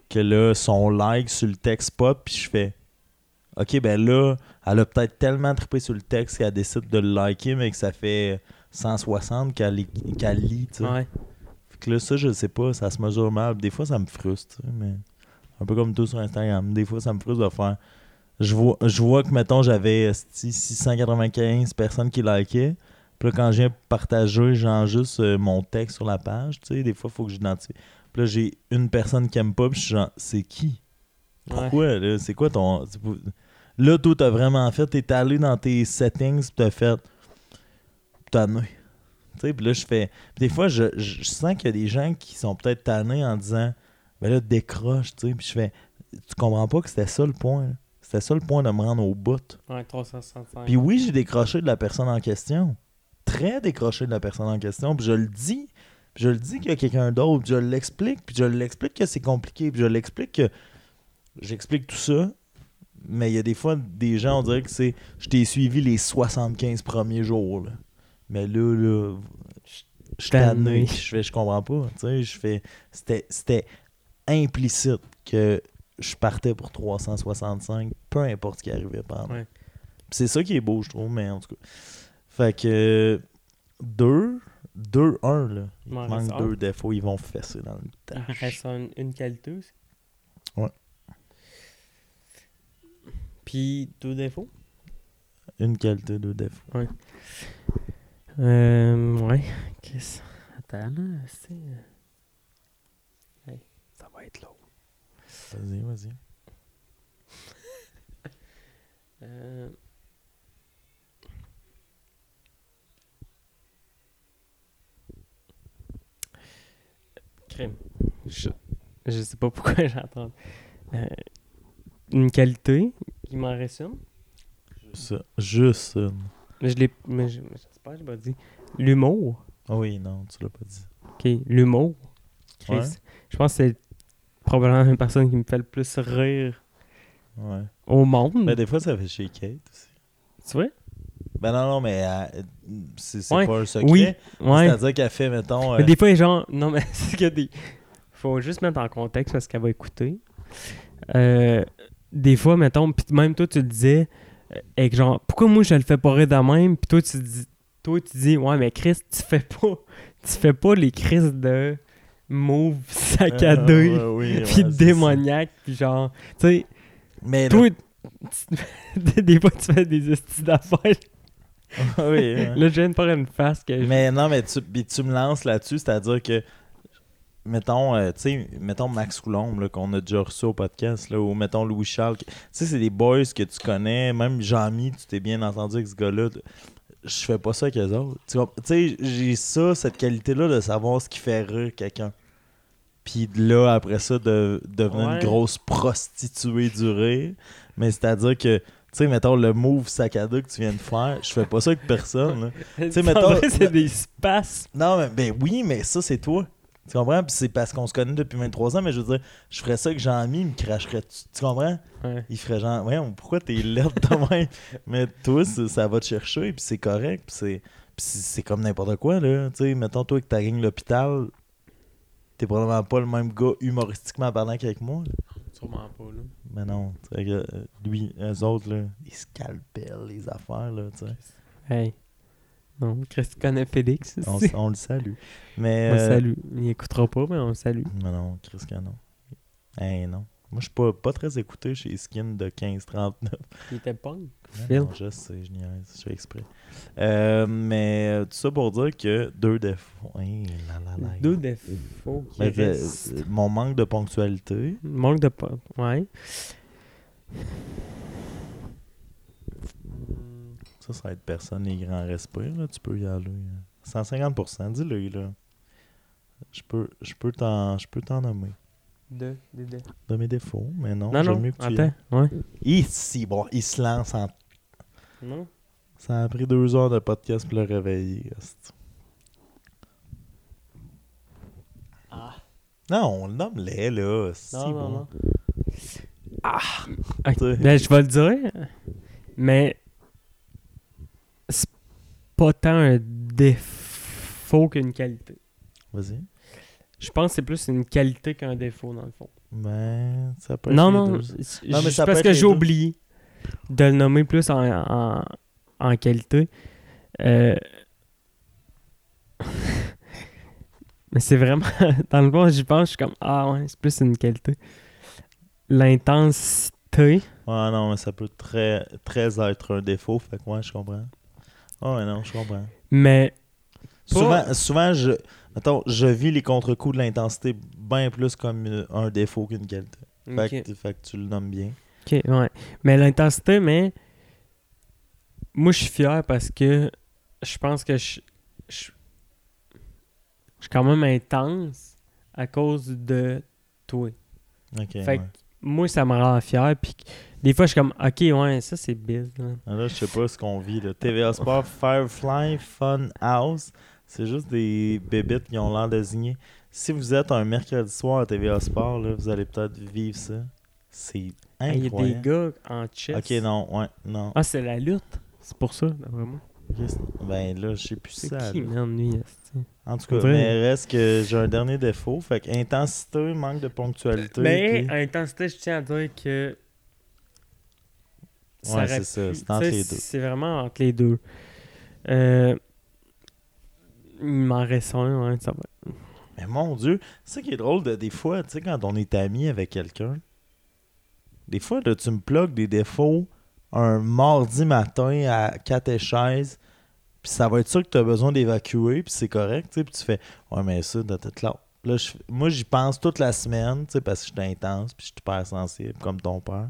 que là, son like sur le texte pop, puis je fais. Ok, ben là, elle a peut-être tellement trippé sur le texte qu'elle décide de le liker, mais que ça fait 160 qu'elle lit, tu sais. ouais Fait que là, ça, je sais pas, ça se mesure mal. Des fois, ça me frustre, tu sais, mais un peu comme tout sur Instagram. Des fois, ça me frustre de faire je vois, je vois que, mettons, j'avais esti, 695 personnes qui likaient. Puis là, quand je viens partager, genre juste euh, mon texte sur la page, tu sais, des fois, il faut que j'identifie. Puis là, j'ai une personne qui aime pas, puis je suis genre, c'est qui? Ouais. Pourquoi, là? C'est quoi ton... Là, toi, t'as vraiment fait, t'es allé dans tes settings, puis t'as fait... Tanné. Tu sais, puis là, je fais... Puis des fois, je, je- je sens qu'il y a des gens qui sont peut-être tannés en disant, ben là, décroche, tu sais. Puis je fais, tu comprends pas que c'était ça le point, là. C'était ça le point de me rendre au bout. Ouais, 365. Puis oui, j'ai décroché de la personne en question. Très décroché de la personne en question. Puis je le dis. Puis je le dis qu'il y a quelqu'un d'autre. Puis je l'explique. Puis je l'explique que c'est compliqué. Puis je l'explique que. J'explique tout ça. Mais il y a des fois, des gens, on dirait que c'est. Je t'ai suivi les 75 premiers jours. là. Mais là, là. Je Tanné. Je fais, je comprends pas. Tu sais, je fais. C'était, c'était implicite que je partais pour 365, peu importe ce qui arrivait pendant. Ouais. C'est ça qui est beau, je trouve, mais en tout cas. Fait que 2, 2, 1, là. Il manque deux défauts, ils vont fesser dans le Il tas. reste un- une qualité aussi. Ouais. Puis deux défauts. Une qualité, deux défauts. Euh, ouais. Qu'est-ce? Attends, là, c'est. Hey, ça va être long. Vas-y, vas-y. Euh... Crime. Je, je sais pas pourquoi j'entends. Euh, une qualité, il m'en reste une. Juste une. Mais je l'ai. Mais je- mais j'espère que je l'ai pas dit. L'humour. Ah oui, non, tu l'as pas dit. Ok, l'humour. Ouais. Je pense que c'est probablement une personne qui me fait le plus rire Ouais. au monde. Mais des fois, ça fait chez Kate aussi. tu vois? Ben non, non, mais euh, c'est Ouais. pas un secret. Oui. Ouais. C'est-à-dire qu'elle fait, mettons. euh, Mais des fois, genre, non, mais c'est que des. Faut juste mettre en contexte parce qu'elle va écouter. Euh, des fois, mettons, puis même toi, tu le disais, euh, avec genre, pourquoi moi je le fais pas rire de même, puis toi, tu dis, toi, tu dis, ouais, mais Chris, tu fais pas, tu fais pas les crises de mauve saccadé, euh, ouais, oui, puis ouais, démoniaque, puis genre, tu sais, Mais toi, des fois, tu fais des estis d'affaires. là, oui, ouais. Là, je viens de faire une face que. je- Mais non, mais tu, tu me lances là-dessus, c'est-à-dire que, mettons, euh, tu sais, mettons Max Coulombe, là, qu'on a déjà reçu au podcast, là, ou mettons Louis Charles, tu sais, c'est des boys que tu connais, même Jean-Mi, tu t'es bien entendu avec ce gars-là. Je fais pas ça avec eux autres. Tu? Tu sais, j'ai ça, cette qualité-là de savoir ce qui fait rire quelqu'un. Puis de là, après ça, de devenir Ouais. une grosse prostituée du rire. Mais c'est-à-dire que, tu sais, mettons, le move sac à dos que tu viens de faire, je fais pas ça avec personne. là. sais, mettons- c'est des spaces. Non, mais ben oui, mais ça, c'est toi. Tu comprends? Puis c'est parce qu'on se connaît depuis 23 ans, mais je veux dire, je ferais ça que Jean-Mi il me cracherait. Tu comprends? Ouais. Il ferait genre, ouais, pourquoi t'es laide de même? mais toi, ça va te chercher, puis c'est correct, puis c'est, puis c'est comme n'importe quoi, là. Tu sais, mettons, toi, que t'as gagné l'hôpital, t'es probablement pas le même gars humoristiquement parlant qu'avec moi. là. Sûrement pas, là. Mais non, tu sais, euh, lui, eux autres, là, les scalpels, les affaires, là, tu sais. Hey. Non, Chris tu connais Félix On, le salue. Mais, On le euh, salue. Il écoutera pas, mais on le salue. Mais non, Chris non. Hey, non. Moi, je suis pas, pas très écouté chez Skin de 15-39. Il était punk. Phil. non, je sais, je niaise, je fais exprès. Euh, mais euh, tout ça pour dire que deux défauts. Hey, la, la, la. Deux défauts qui Ben, euh, restent. mon manque de ponctualité. Manque de. Ouais. Ça, ça va être personne les grands respires. Là. Tu peux y aller. euh. 150%, dis-le, là. Je peux, je peux t'en, je peux t'en nommer. Deux. Des deux. De mes défauts, mais non, Non, j'aime mieux que tu y Attends. Ouais. Ici, bon, il se lance en Non. Ça a pris deux heures de podcast pour le réveiller. Ah. Non, on le nomme-les, là. Si Non, non, bon. non. Ah! Ben, je vais le dire, mais pas tant un défaut qu'une qualité. Vas-y. Je pense que c'est plus une qualité qu'un défaut, dans le fond. Ben, ça peut être Non, non, Non, mais ça parce que j'ai oublié de le nommer plus en, en, en qualité. Euh, mais c'est vraiment, dans le fond, j'y pense, je suis comme, ah ouais, c'est plus une qualité. L'intensité intensité. Ouais, non, mais ça peut très, très être un défaut. Fait que ouais, je comprends. Ouais, non, je comprends. Mais Pas- Souvent, souvent je, mettons, je vis les contre-coups de l'intensité bien plus comme une- un défaut qu'une qualité. Fait, que, fait que tu le nommes bien. Ok, ouais. Mais l'intensité, mais moi je suis fier parce que je pense que je, je, je suis quand même intense à cause de toi. Ok. Fait ouais. que moi ça me rend fier. Puis des fois je suis comme, ok, ouais, ça c'est biz. Là. Ah, Là, je sais pas ce qu'on vit. Là. TVA Sport, Firefly, Fun House, c'est juste des bébites qui ont l'air désignées. Si vous êtes un mercredi soir à TVA Sport, là, vous allez peut-être vivre ça. C'est Il y a des incroyable. gars en chess. Ok, non, ouais, non. Ah, c'est la lutte? C'est pour ça, c'est- ben là, je sais plus C'est ça. qui, man, lui, esti? En tout cas, mais reste que j'ai un dernier défaut. Fait que intensité, manque de ponctualité. Mais puis- à intensité, je tiens à dire que. Ouais, c'est ça, c'est entre tu sais, les deux. C'est vraiment entre les deux. Euh, il m'en reste un, ouais, ça va. Mais mon Dieu, c'est ça qui est drôle de des fois, tu sais, quand on est ami avec quelqu'un, des fois, là, tu me plugues des défauts un mardi matin à catéchèse, puis ça va être sûr que tu as besoin d'évacuer, puis c'est correct, tu sais, puis tu fais Ouais, mais ça, de tête là. Là, moi, j'y pense toute la semaine, tu sais, parce que je suis intense, puis je suis hyper sensible, comme ton père.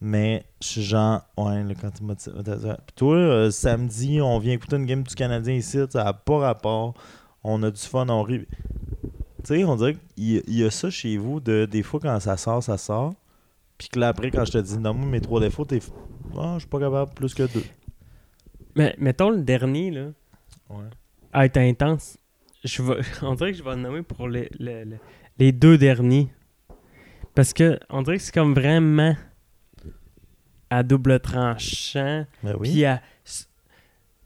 Mais je suis genre, ouais, là, quand tu m'as. Puis toi, euh, samedi, on vient écouter une game du Canadien ici, ça n'a pas rapport. On a du fun, on rit. Tu sais, on dirait qu'il y, y a ça chez vous, de, des fois, quand ça sort, ça sort. Puis que là, après, quand je te dis, non, moi, mes trois défauts, t'es. Ah, je suis pas capable plus que deux. Mais mettons le dernier, là, Ouais. à être intense. Je vais, on dirait que je vais le nommer pour les, les, les- les deux derniers. Parce que on dirait que c'est comme vraiment à double tranchant. Ben oui. Puis à-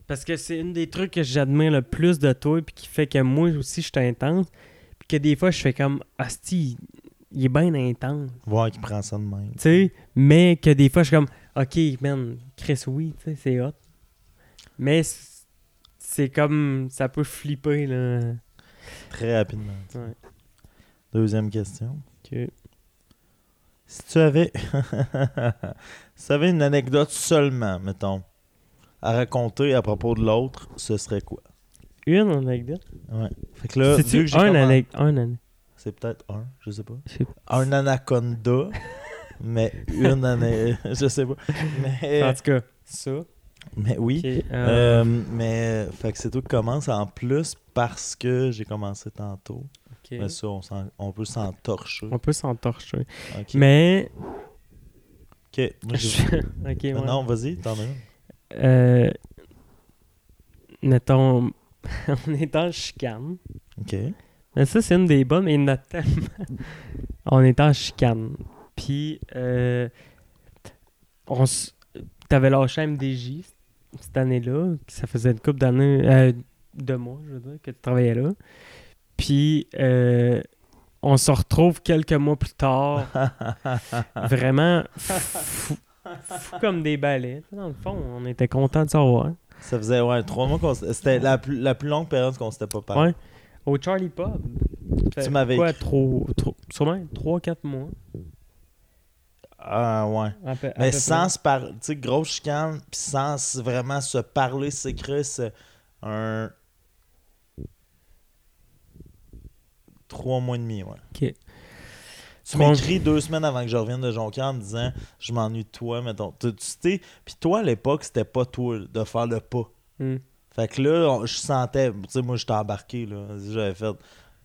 Parce que c'est une des trucs que j'admire le plus de toi, puis qui fait que moi aussi je suis intense. Puis que des fois je fais comme Asti, il est bien intense. Voir qui prend ça de même. Tu sais, mais que des fois je suis comme Ok, man, Chris, oui, tu sais, c'est hot. Mais c'est comme. Ça peut flipper, là. Très rapidement. Ouais. Deuxième question. Ok. Si tu avais. si tu avais une anecdote seulement, mettons, à raconter à propos de l'autre, ce serait quoi? Une anecdote? Ouais. Fait que là, vu que un anecdote? Un anecdote. C'est peut-être un, je sais pas. Un anaconda, mais une année. je sais pas. Mais, En tout cas, ça. mais oui. Euh, Euh, mais fait que c'est tout qui commence en plus parce que j'ai commencé tantôt. Mais ça, on, s'en- on peut s'en torcher. On peut s'entorcher. Ok. Mais. Ok, moi, ouais. Non, vas-y, t'en as. Euh, mettons, on est en chicane. Ok. Mais ça, c'est une des bonnes, mais tellement. on est en chicane. Puis, euh, on s- t'avais lâché MDJ cette année-là. Ça faisait une couple d'années, euh, de mois, je veux dire, que tu travaillais là. Puis, euh, on se retrouve quelques mois plus tard, vraiment fou, fou comme des balais. Dans le fond, on était contents de savoir. Ça faisait ouais, trois mois qu'on C'était la plus, la plus longue période qu'on s'était pas parlé. Ouais. Au Charlie Pub. Fait m'avais quoi, trop, trop, sûrement 3-4 mois. Ah ouais. À peu- à Mais sans se parler, tu sais, grosse chicane, puis sans vraiment se parler secret, c'est un. Trois mois et demi, ouais. Ok. Tu m'écris deux semaines avant que je revienne de Jonquière en me disant Je m'ennuie de toi, mettons. Tu sais, puis toi à l'époque, c'était pas toi de faire le pas. Hmm. Fait que là, je sentais, tu sais, moi j'étais embarqué, là. J'avais fait,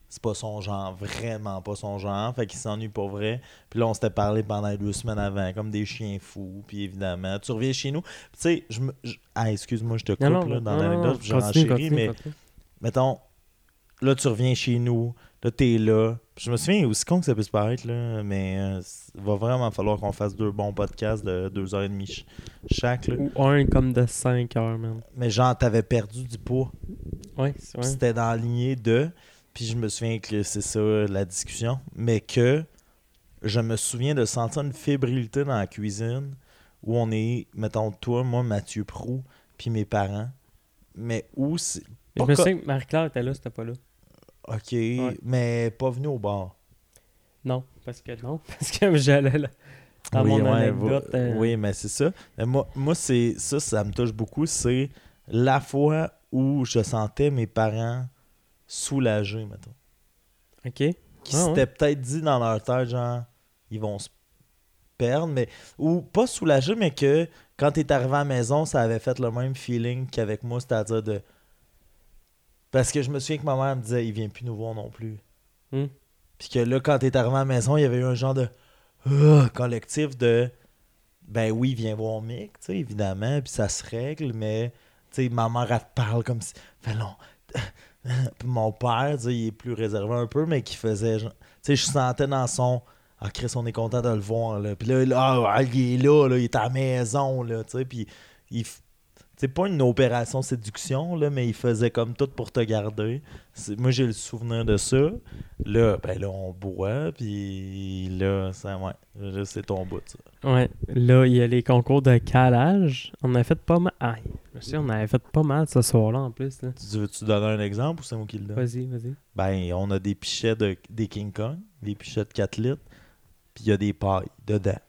c'est pas son genre, vraiment pas son genre. Fait qu'il s'ennuie pour vrai. Puis là, on s'était parlé pendant deux semaines avant, comme des chiens fous. Puis évidemment, tu reviens chez nous. Puis tu sais, je me. je- Ah, excuse-moi, je te coupe Non, non, là, dans l'anecdote, non, puis je continue, renchéris, continue, mais continue. mettons, là, tu reviens chez nous, là, t'es là. Je me souviens, aussi con que ça puisse paraître, là, mais euh, il va vraiment falloir qu'on fasse deux bons podcasts de deux heures et demie ch- chaque. Là. Ou un comme de 5 heures, man. Mais genre, t'avais perdu du poids. Ouais, c'est vrai. C'était dans la lignée de. Puis je me souviens que c'est ça la discussion. Mais que je me souviens de sentir une fébrilité dans la cuisine où on est, mettons, toi, moi, Mathieu Prou, puis mes parents. Mais où c'est. Je me souviens que Marie-Claire était là, c'était pas là. Ok, mais pas venu au bar. Non, parce que non. Parce que j'allais là. dans oui, mon anecdote. euh, oui, mais c'est ça. Mais moi, moi c'est ça, ça me touche beaucoup. C'est la fois où je sentais mes parents soulagés, mettons. OK. Qui Ah, s'étaient peut-être dit dans leur tête, genre, ils vont se perdre, mais. Ou pas soulagés, mais que quand t'es arrivé à la maison, ça avait fait le même feeling qu'avec moi, c'est-à-dire de. Parce que je me souviens que ma mère me disait, il vient plus nous voir non plus. Hmm? Puis que là, quand t'es arrivé à la maison, il y avait eu un genre de Ah collectif de ben oui, viens voir Mick, tu sais, évidemment, puis ça se règle, mais tu sais, ma mère, elle te parle comme si. Fait non. puis mon père, tu sais, il est plus réservé un peu, mais qui faisait. genre- Tu sais, je sentais dans son. Ah, Chris, on est content de le voir, là. Puis là, là, ah, il est là, là, il est à la maison, là, tu sais, puis il. C'est pas une opération séduction, là, mais il faisait comme tout pour te garder. Moi, j'ai le souvenir de ça. Là, ben là, on boit, puis là, ça, ouais, là, c'est ton bout, ça. Ouais. Là, il y a les concours de calage. On a fait pas mal. Ah, je on avait fait pas mal ce soir-là en plus. Là. Tu veux-tu donner un exemple ou c'est moi qui le donne? Vas-y, vas-y. Ben, on a des pichets de, des King Kong, des pichets de 4 litres, puis il y a des pailles dedans.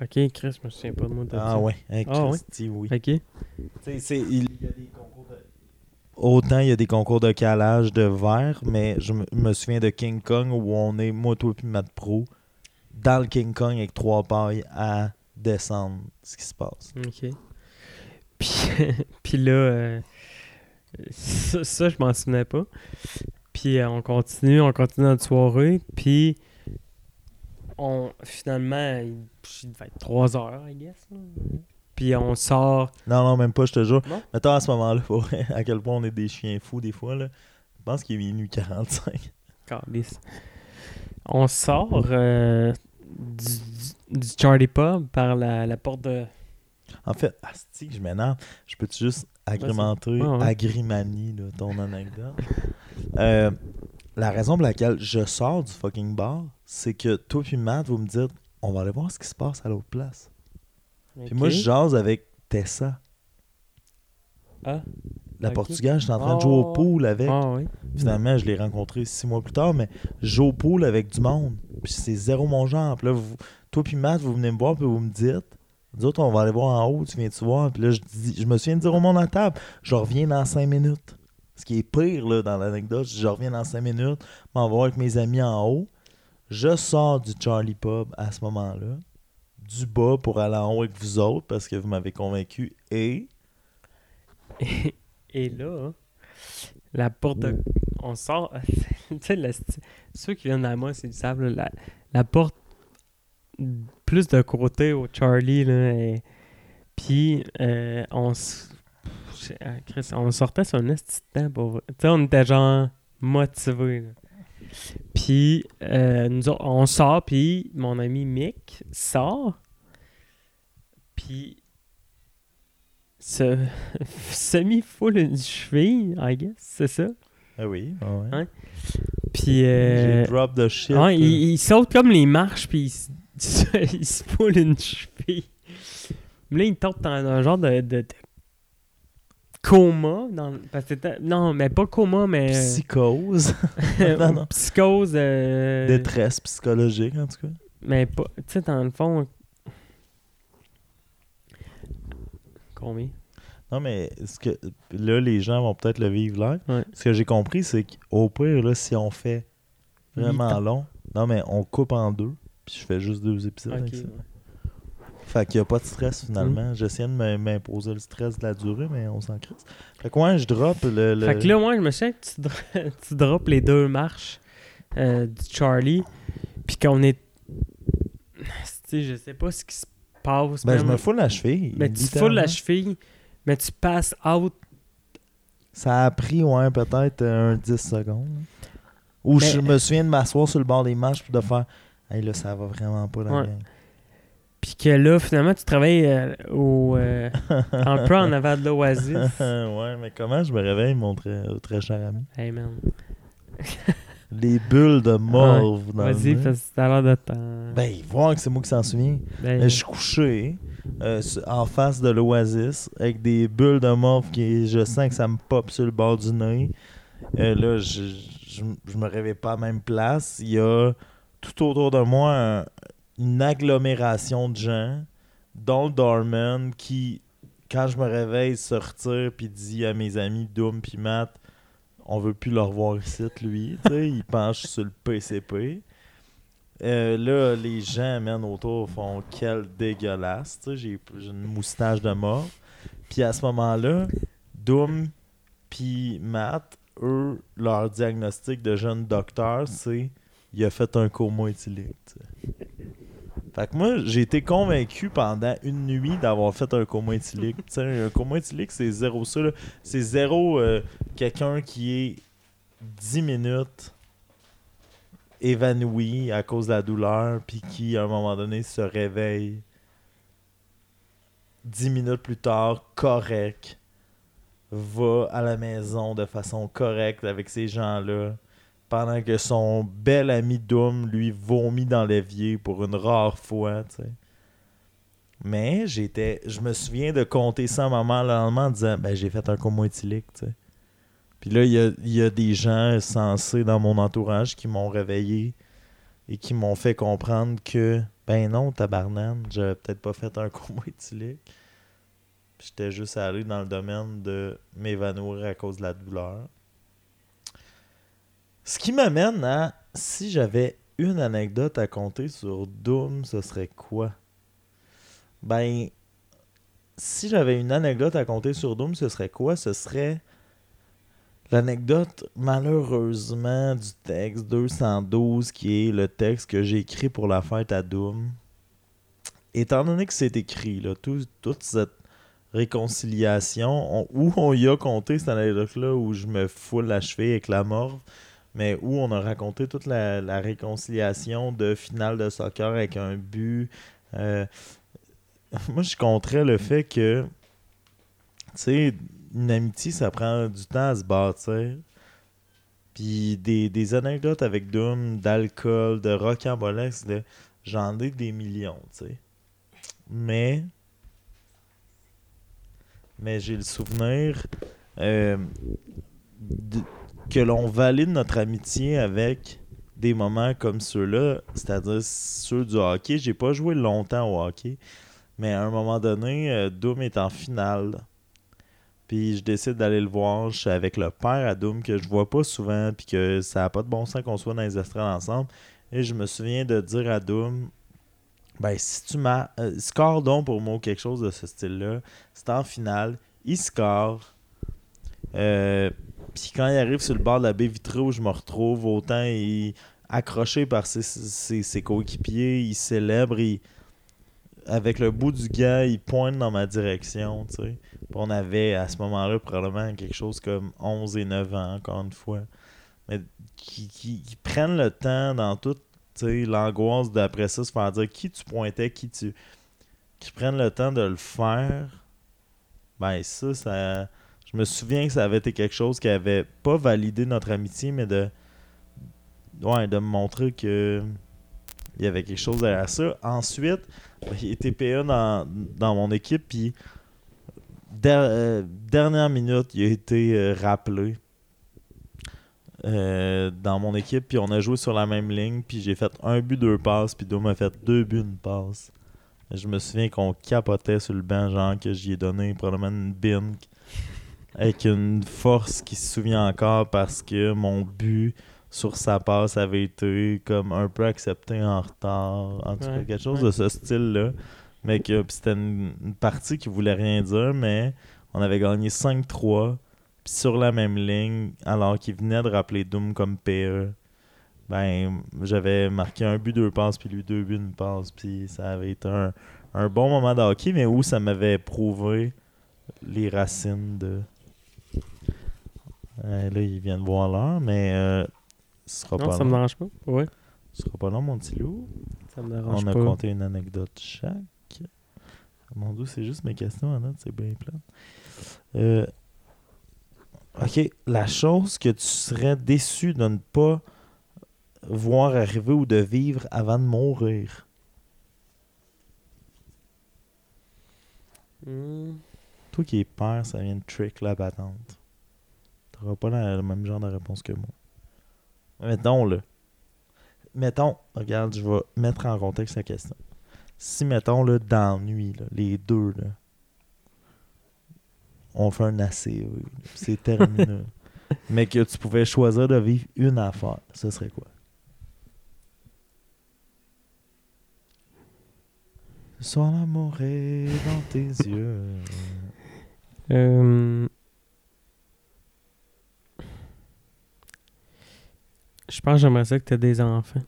Ok, Chris, je me souviens pas de moi de Ah ça. ouais, hein, Ah ouais? Christy, oui. Ok. C'est- il y a des concours de... Autant il y a des concours de calage de verre, mais je me, me souviens de King Kong où on est, moi, toi puis Matt Pro, dans le King Kong avec trois pailles à descendre ce qui se passe. Ok. Puis, puis là, euh, ça, ça, je m'en souvenais pas. Puis euh, on continue, on continue notre soirée. Puis on, finalement, il, devait être 3 heures, I guess. Puis on sort. Non, non, même pas, je te jure. Non? Mettons à ce moment-là, pour à quel point on est des chiens fous des fois, là. Je pense qu'il est minuit 45. Calisse. On sort euh, du, du Charlie Pub par la, la porte de. En fait, asti, je m'énerve. Je peux-tu juste agrémenter, Ouais, ouais. agrimanie, là, ton anecdote? Euh, la raison pour laquelle je sors du fucking bar, c'est que toi puis Matt, vous me dites, on va aller voir ce qui se passe à l'autre place. Puis moi, je jase avec Tessa. Ah, La Ok. portugaise, j'étais en train de jouer au Oh. pool avec. ah oui. Finalement, je l'ai rencontré six mois plus tard, mais je joue au pool avec du monde. Puis c'est zéro mon genre. Puis là, vous- toi puis Matt, vous venez me voir, puis vous me dites, nous autres, on va aller voir en haut, tu viens-tu voir? Puis là, je, dis, je me souviens de dire au monde à table, je reviens dans cinq minutes. Ce qui est pire là, dans l'anecdote, je dis, je reviens dans cinq minutes, m'en voir avec mes amis en haut. Je sors du Charlie Pub à ce moment-là, du bas pour aller en haut avec vous autres, parce que vous m'avez convaincu, et Et, là, la porte de. On sort. tu sais, la ceux qui viennent à moi, c'est le savent, là, la, porte plus de côté au Charlie, là. et- Puis, euh, ah, on sortait sur un de temps pour. Tu sais, on était genre motivés. Puis, euh, nous autres, on sort, puis mon ami Mick sort. Puis, se semi-full une cheville, I guess, c'est ça? Ah oui, ah ouais. Hein? Puis, euh, J'ai drop de shit. ouais, il, il saute comme les marches, puis il, il se foule une cheville. Mais là, il tombe dans un genre de, de- de coma. Dans, parce que non, mais pas coma, mais. Psychose. non, non. Psychose. euh, Détresse psychologique, en tout cas. Mais pas. Tu sais, dans le fond. Combien? Non, mais ce que là, les gens vont peut-être le vivre là. Ouais. Ce que j'ai compris, c'est qu'au pire, là, si on fait vraiment long, non, mais on coupe en deux, puis je fais juste deux épisodes avec ça. ouais. Fait qu'il n'y a pas de stress finalement. Mm. J'essayais de m'im- m'imposer le stress de la durée, mais on s'en crisse. Fait que ouais, je drop le. le- Fait que là, moi, je me souviens que tu, dro- tu drops les deux marches euh, du Charlie, puis qu'on est. Tu sais, je sais pas ce qui se passe. ben, je me fous la cheville. Mais tu littéralement. la cheville, mais tu passes out. Ça a pris, ouais, peut-être euh, un 10 secondes. Ou je me souviens de m'asseoir sur le bord des marches puis de faire. Hey, là, ça va vraiment pas la Ouais. Puis que là, finalement, tu travailles euh, au. euh, un peu en avant de l'Oasis. ouais, mais comment je me réveille, mon très, très cher ami? Hey man. Les bulles de morve dans le Vas-y, parce que t'as l'air de t'en. Ben, ils voient que c'est moi qui s'en souviens. Ben, Mais je suis couché euh, en face de l'oasis avec des bulles de morve qui je sens que ça me pop sur le bord du nez. Euh, là, je, je, je me réveille pas à la même place. Il y a tout autour de moi un- une agglomération de gens, dont Dorman, qui, quand je me réveille, se puis dit à mes amis Doom puis Matt, on veut plus le revoir ici, lui. il penche sur le PCP. Euh, là, les gens, man, autour font quel dégueulasse. J'ai une moustache de mort. Puis à ce moment-là, Doom puis Matt, eux, leur diagnostic de jeune docteur, c'est il a fait un coma éthylique. Fait que moi, j'ai été convaincu pendant une nuit d'avoir fait un coma éthylique. Un coma éthylique, c'est zéro ça. C'est zéro euh, quelqu'un qui est 10 minutes évanoui à cause de la douleur, puis qui, à un moment donné, se réveille 10 minutes plus tard, correct, va à la maison de façon correcte avec ces gens-là, pendant que son bel ami Doom lui vomit dans l'évier pour une rare fois. Mais j'étais, je me souviens de compter ça à maman en disant, ben j'ai fait un coma éthylique, tu. Puis là, il y a, des gens sensés dans mon entourage qui m'ont réveillé et qui m'ont fait comprendre que, ben non, tabarnane, j'avais peut-être pas fait un coma éthylique. J'étais juste allé dans le domaine de m'évanouir à cause de la douleur. Ce qui m'amène à si j'avais une anecdote à compter sur Doom, ce serait quoi? Ben, si j'avais une anecdote à compter sur Doom, ce serait quoi? Ce serait l'anecdote, malheureusement, du texte 212, qui est le texte que j'ai écrit pour la fête à Doom. Étant donné que c'est écrit, là, tout- toute cette réconciliation, on- où on y a compté cette anecdote-là, où je me foule la cheville avec la morve, mais où on a raconté toute la, réconciliation de finale de soccer avec un but. euh, moi, je compterais le fait que, tu sais, une amitié, ça prend du temps à se bâtir. Puis des, des anecdotes avec Doom, d'alcool, de rocambolesque, là, j'en ai des millions, tu sais. Mais, mais j'ai le souvenir euh, que l'on valide notre amitié avec des moments comme ceux-là, c'est-à-dire ceux du hockey. J'ai pas joué longtemps au hockey, mais à un moment donné, euh, Doom est en finale. Puis je décide d'aller le voir. Je suis avec le père à Doom que je vois pas souvent, puis que ça a pas de bon sens qu'on soit dans les estrades ensemble. Et je me souviens de dire à Doom ben, si tu m'as. euh, score donc pour moi quelque chose de ce style-là. C'est en finale. Il score. Euh, Puis quand il arrive sur le bord de la baie vitrée où je me retrouve, autant il accroché par ses, ses- coéquipiers, il célèbre, il- avec le bout du gars, il pointe dans ma direction. tu sais. On avait à ce moment-là probablement quelque chose comme 11 et 9 ans, encore une fois. Mais qui, prennent le temps dans toute l'angoisse d'après ça, se faire dire qui tu pointais, qui tu. qui prennent le temps de le faire. Ben, ça, ça. Je me souviens que ça avait été quelque chose qui avait pas validé notre amitié, mais de. Ouais, de me montrer que. Il y avait quelque chose derrière ça. Ensuite, il était PA dans, dans mon équipe, puis. euh, dernière minute, il a été euh, rappelé euh, dans mon équipe, puis on a joué sur la même ligne, puis j'ai fait un but, deux passes, puis Dom a fait deux buts, une passe. Je me souviens qu'on capotait sur le banc, genre que j'y ai donné probablement une bine avec une force qui se souvient encore parce que mon but sur sa passe avait été comme un peu accepté en retard. En tout cas, Ouais, quelque chose ouais. de ce style-là. Mais que c'était une, une partie qui voulait rien dire, mais on avait gagné 5-3 puis sur la même ligne, alors qu'il venait de rappeler Doom comme PE, ben j'avais marqué un but, deux passes, puis lui deux buts, une passe, puis ça avait été un, un bon moment de hockey, mais où ça m'avait prouvé les racines de. Euh, là, il vient de voir l'heure, mais euh, ce sera Non, pas ça me long. dérange pas. Ouais, Ce sera pas long, mon petit loup. ça me dérange On a compté une anecdote chaque. Mon dieu, c'est juste mes questions, Anna, c'est bien plein. Euh, ok, la chose que tu serais déçu de ne pas voir arriver ou de vivre avant de mourir? Hmm. Toi qui es père, ça vient de trick la patente. T'auras pas la- le même genre de réponse que moi. Mettons, là. mettons, regarde, je vais mettre en contexte la question. Si, mettons, là, dans nuit, là, les deux, là, on fait un assez, c'est terminé. mais que tu pouvais choisir de vivre une affaire, ce serait quoi? Soir, l'amour est dans tes yeux. Euh, Je pense que j'aimerais ça que tu aies des enfants.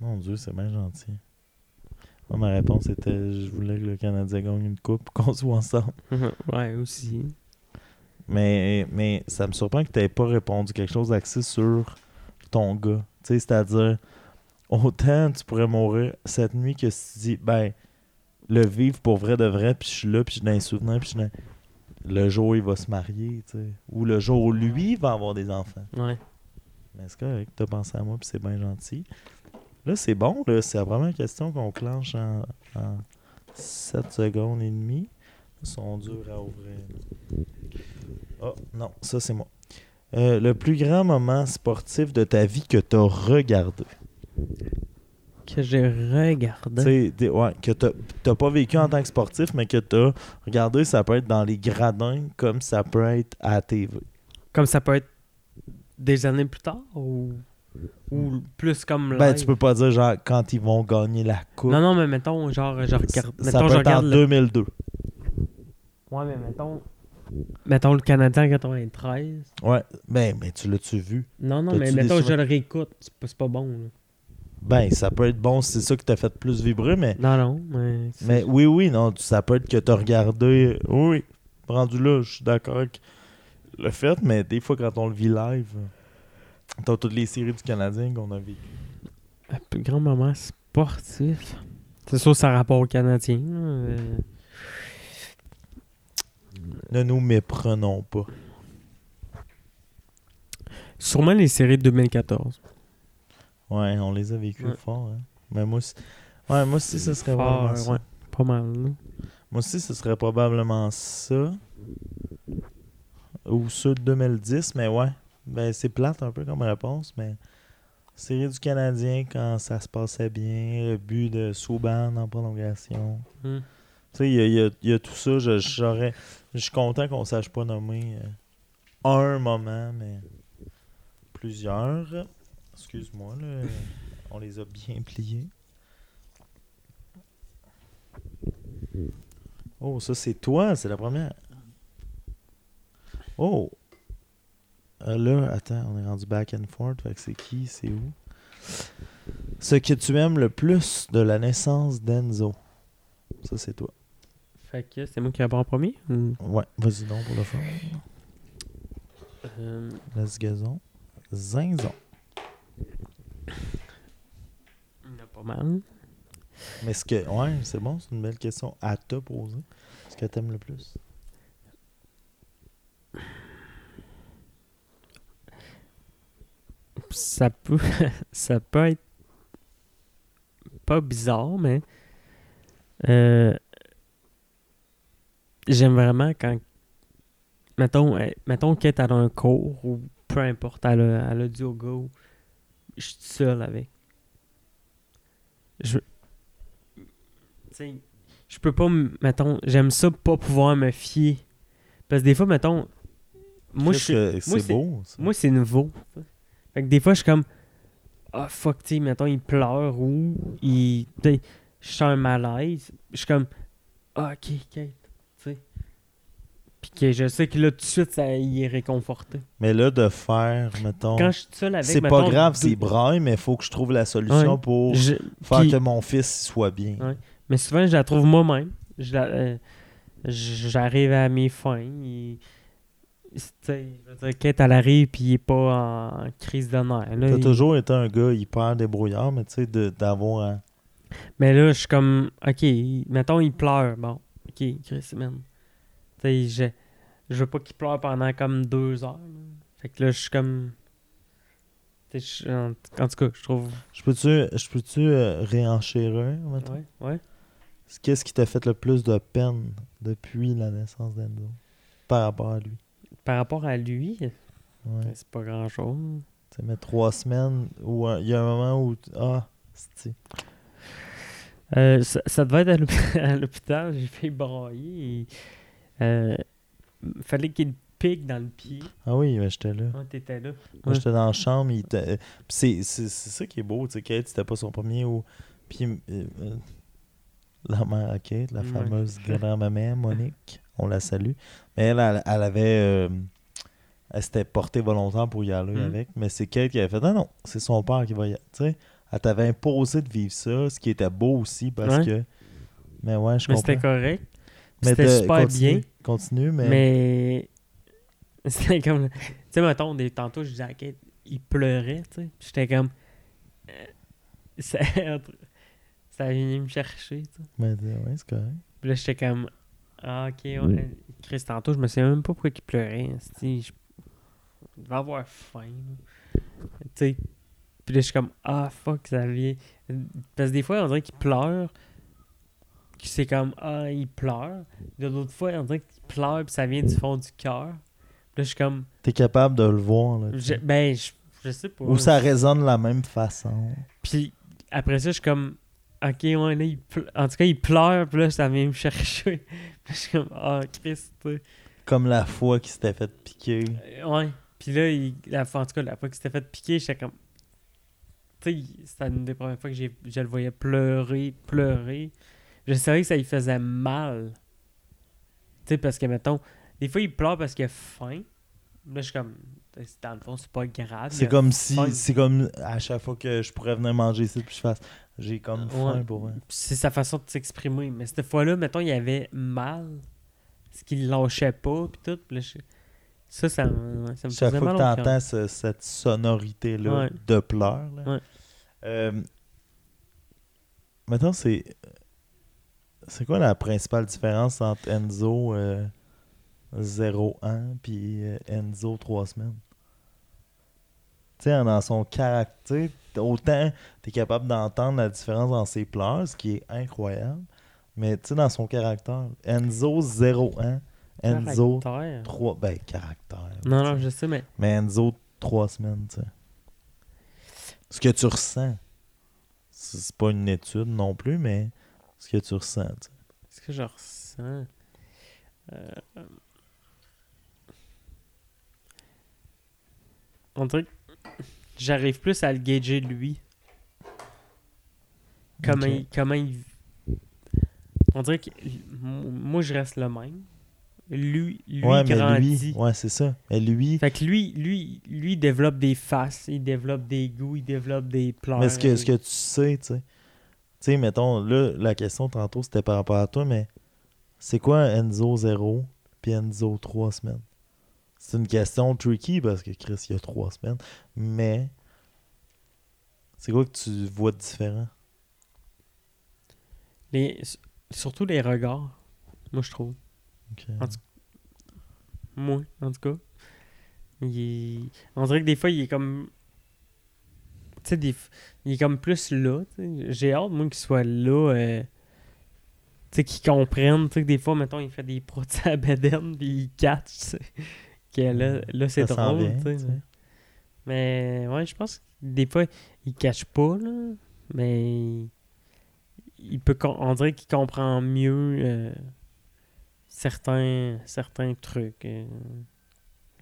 Mon Dieu, c'est bien gentil. Moi, ma réponse était je voulais que le Canadien gagne une coupe qu'on soit ensemble. ouais, aussi. Mais, mais ça me surprend que tu n'aies pas répondu quelque chose axé sur ton gars. Tu sais, c'est-à-dire, autant tu pourrais mourir cette nuit que si tu dis, ben, le vivre pour vrai de vrai, puis je suis là, puis j'ai un souvenir, puis je suis le jour où il va se marier, tu sais. Ou le jour où lui va avoir des enfants. Ouais. Mais c'est correct, t'as pensé à moi, puis c'est bien gentil. Là, c'est bon, là. C'est la première question qu'on clenche en, en 7 secondes et demie. Ils sont durs à ouvrir. Oh, non, ça, c'est moi. Euh, le plus grand moment sportif de ta vie que t'as regardé? Que j'ai regardé. Tu sais, ouais, que t'as t'as pas vécu en tant que sportif, mais que t'as regardé, ça peut être dans les gradins comme ça peut être à la TV. Comme ça peut être des années plus tard ou, ou plus comme live? Ben, tu peux pas dire genre quand ils vont gagner la coupe. Non, non, mais mettons, genre, je regarde. ça Mettons, peut je être en regarde. le- 2002. Ouais, mais mettons. Mettons le Canadien en 93. Ouais, ben, mais tu l'as-tu vu? Non, non, mais mettons, je le réécoute. C'est pas, bon, là. Ben, ça peut être bon si c'est ça qui t'a fait plus vibrer, mais, Non, non, mais. mais oui, oui, non, ça peut être que t'as regardé. Oui, rendu là, je suis d'accord avec le fait, mais des fois, quand on le vit live, t'as toutes les séries du Canadien qu'on a vécues. Un plus grand moment sportif. C'est sûr, ça rapport au Canadien. euh. Ne nous méprenons pas. Sûrement les séries de 2014. Ouais, on les a vécues Ouais. fort, hein. Mais moi aussi. Ouais, moi aussi, ce serait Fort, ça. ouais, pas mal. là. Moi aussi, ce serait probablement ça. Ou ceux de 2010, mais ouais. Ben, c'est plate un peu comme réponse, mais. Série du Canadien quand ça se passait bien, le but de Souban en prolongation. Hmm. Tu sais, il y a, y y tout ça. Je, j'aurais- je suis content qu'on sache pas nommer euh, un moment, mais plusieurs. Excuse-moi, là. On les a bien pliés. Oh, ça c'est toi, c'est la première. Oh! Euh, là, attends, on est rendu back and forth. Fait que c'est qui, c'est où? Ce que tu aimes le plus de la naissance d'Enzo. Ça, c'est toi. Fait que c'est moi qui réponds en premier ou... Ouais, vas-y donc pour le fun. Euh, Let's gazon. Zinzon. il y a pas mal. Mais ce que. Ouais, c'est bon, c'est une belle question à te poser. Ce que t'aimes le plus. Ça peut, ça peut être pas bizarre, mais euh, j'aime vraiment quand. Mettons, euh, mettons qu'elle est à un cours ou peu importe, elle a, elle a du yoga ou je suis seul avec. Je. Je peux pas. Mettons, j'aime ça pas pouvoir me fier. Parce que des fois, mettons. Moi, je moi, C'est c'est- beau. ça. Moi, c'est nouveau. Fait que des fois, je suis comme. Ah, fuck, tu sais, mettons, il pleure ou il. Je sens un malaise. Je suis comme. Ah, ok, ok. Tu. Puis que je sais que là, tout de suite, ça, il est réconforté. Mais là, de faire, mettons. Quand je suis seul avec. C'est pas grave s'il braille, mais il faut que je trouve la solution Ouais. pour je- faire que mon fils soit bien. Ouais. Mais souvent, je la trouve moi-même. Je la- euh, J'arrive à mes fins tu sais, je veux dire, Kate, elle arrive, puis il est pas en crise de nerfs. T'as il- toujours été un gars hyper débrouillard, mais tu sais, d'avoir. un- Mais là, je suis comme, ok, mettons, il pleure. Bon, ok, Chris, man. Tu sais, je, je veux pas qu'il pleure pendant comme deux heures. là. Fait que là, je suis comme. tu sais, je- en, en tout cas, je trouve. Je peux-tu je peux-tu euh, réenchérir, mettons? Ouais, ouais. Qu'est-ce qui t'a fait le plus de peine depuis la naissance d'Enzo? Par rapport à lui. Par rapport à lui, Ouais. c'est pas grand chose. Tu sais, mais trois semaines, euh, il y a un moment où. Ah, c'est. Euh, ça, ça devait être à l'hôp- à l'hôpital, j'ai fait brailler et euh, fallait qu'il pique dans le pied. Ah oui, mais j'étais là. Ouais, t'étais là. Moi, Ouais. j'étais dans la chambre. Il euh, c'est, ça qui est beau. Tu sais, Kate, c'était pas son premier. Ou... Puis euh, la mère à Kate, la fameuse grand-maman, Monique, on la salue. Mais elle, elle, elle avait. euh, elle s'était portée volontaire pour y aller Mhm. avec. Mais c'est Kate qui avait fait Non, non, c'est son père qui va y aller. Tu sais, elle t'avait imposé de vivre ça, ce qui était beau aussi parce Ouais. que. Mais ouais, je Mais comprends. c'était correct. Mais C'était super continue, bien. Continue, mais. Mais c'était comme. Tu sais, mettons, des, tantôt, je disais à Kate, il pleurait, tu sais. Puis J'étais comme. euh, ça, ça vient me chercher, tu sais. mais, ouais, c'est correct. Puis là, j'étais comme. Ah, ok, ouais. Chris, tantôt, je me souviens même pas pourquoi il pleurait. Je... Il devait avoir faim. Tu sais. Puis là, je suis comme. Ah, fuck, ça vient. Parce que des fois, on dirait qu'il pleure. C'est comme. Ah, il pleure. De l'autre fois, on dirait qu'il pleure, puis ça vient du fond du cœur. Puis là, je suis comme. T'es capable de le voir. Là, je- ben, je, je sais pas. Ou ça résonne de la même façon. Puis après ça, je suis comme. Ok, ouais, là, il ple- en tout cas, il pleure, puis là, ça vient me chercher. Je suis comme. Ah, Christ, tu sais. Comme la fois qu'il s'était fait piquer. Euh, Ouais. Puis là, il, la en tout cas, la fois qu'il s'était fait piquer, j'étais comme. Tu sais, c'était une des premières fois que j'ai- je le voyais pleurer, pleurer. Je savais que ça lui faisait mal. Tu sais, parce que, mettons, des fois, il pleure parce qu'il a faim. Là, je suis comme. Dans le fond, c'est pas grave. C'est comme si. faim. C'est comme à chaque fois que je pourrais venir manger ici, puis je fasse. J'ai comme faim Ouais. pour vrai. C'est sa façon de s'exprimer. Mais cette fois-là, mettons, il avait mal. Ce qu'il lâchait pas, puis tout. Puis là, je- Ça, ça, me- ça me Chaque fois mal que t'entends ce- cette sonorité-là Ouais. de pleurs. là. Ouais. Euh, maintenant, c'est. C'est quoi la principale différence entre Enzo euh, 0 ans puis euh, Enzo 3 semaines? Tu sais, dans son caractère, autant tu es capable d'entendre la différence dans ses pleurs, ce qui est incroyable, mais tu sais, dans son caractère, Enzo 0 ans, Enzo Caractère? 3. Ben, caractère. Non, non, je sais, mais. Mais Enzo, trois semaines, tu sais. Ce que tu ressens. C'est c'est pas une étude non plus, mais ce que tu ressens, tu sais. Ce que je ressens. euh, On dirait que j'arrive plus à le gager lui. Comment, il, comment il. On dirait que moi je reste le même. Lui, lui ouais, mais grandit. lui, ouais, c'est ça. Mais lui, Fait que lui, lui, lui il développe des faces, il développe des goûts, il développe des pleurs. mais ce que, ce que tu sais, tu sais. Tu sais, mettons, là, la question tantôt, c'était par rapport à toi, mais c'est quoi Enzo 0 puis Enzo 3 semaines? C'est une question tricky parce que Chris, il y a 3 semaines, mais c'est quoi que tu vois de différent? Les, surtout les regards, moi je trouve. Ok. En tout- Moi, en tout cas. Il est- On dirait que des fois, il est comme. Tu sais, des... il est comme plus là. J'ai hâte, moi, qu'il soit là. euh, Tu sais, qu'il comprenne. Tu sais, que des fois, mettons, il fait des prods à la bedaine, puis il catch. Que là, là c'est drôle. vient, tu sais. tu sais. Mais ouais, je pense que des fois, il cache pas, là. Mais il peut. On dirait qu'il comprend mieux euh, certains, certains trucs. euh.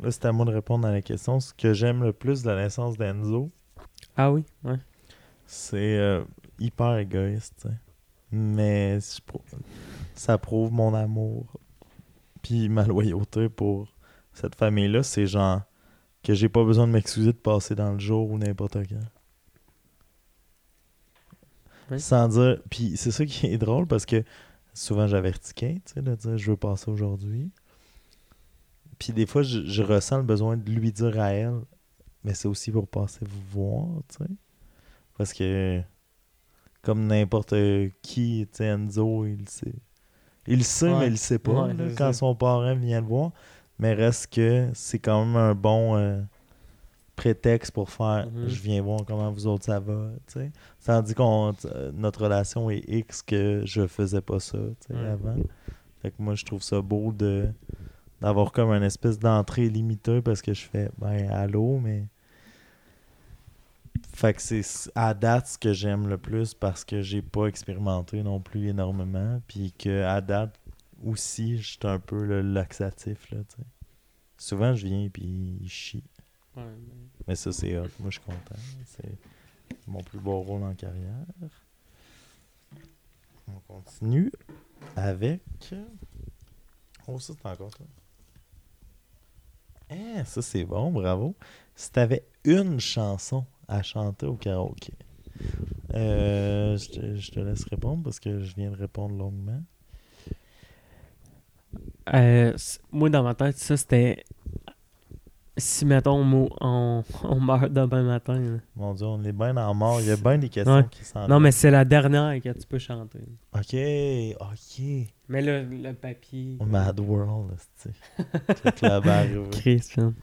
Là, c'est à moi de répondre à la question. Ce que j'aime le plus de la naissance d'Enzo, Ah oui, ouais. c'est euh, hyper égoïste. Mais je ça prouve mon amour. Puis ma loyauté pour cette famille-là. C'est genre que j'ai pas besoin de m'excuser de passer dans le jour ou n'importe quand. Sans dire. Puis c'est ça qui est drôle parce que souvent j'avertis Kate, tu sais, de dire je veux passer aujourd'hui. Puis des fois, je, je ressens le besoin de lui dire à elle, mais c'est aussi pour passer vous voir, tu sais. Parce que, comme n'importe qui, tu sais, Enzo, il sait. Il sait, Ouais. mais il sait pas Ouais, là, c'est quand son parent vient le voir. Mais reste que c'est quand même un bon euh, prétexte pour faire Mhm. je viens voir comment vous autres ça va, tu sais. Tandis qu'on euh, notre relation est X que je faisais pas ça, Ouais. avant. Fait que moi je trouve ça beau de d'avoir comme une espèce d'entrée limitée parce que je fais ben allô mais Fait que c'est à date ce que j'aime le plus parce que j'ai pas expérimenté non plus énormément. Puis que à date aussi, j'étais un peu le laxatif. Là. Souvent, je viens puis il chie. Ouais, Mais ça, c'est hot. Moi, je suis content. C'est mon plus beau rôle en carrière. On continue avec. Oh, ça, c'est encore toi. Eh, ça, c'est bon, bravo. Si t'avais une chanson à chanter au karaoké, euh, je, te, je te laisse répondre parce que je viens de répondre longuement. Euh, moi, dans ma tête, ça, c'était... Si, mettons, on, on, on meurt demain matin. là. Mon Dieu, on est bien en mort. Il y a bien des questions Ouais. qui s'en Non, mais c'est la dernière que tu peux chanter. Ok, ok. Mais le, le papier... Mad World, c'est Toute la barre arrivée. Chris, man.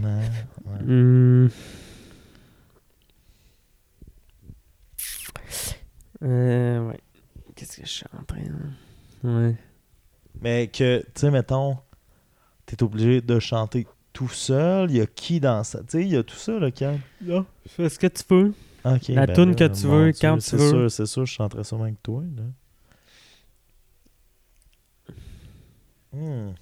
Non, ouais. Hmm. Euh, ouais. Qu'est-ce que je suis en train de... Ouais. Mais que, tu sais, mettons, t'es obligé de chanter tout seul. Il y a qui dans ça? Tu sais, il y a tout ça, là, quand. Non, fais ce que tu veux. Ok. La ben toune là, que tu veux, Dieu, quand tu c'est veux. Sûr, c'est sûr, je chanterais sûrement avec toi, là. Hmm.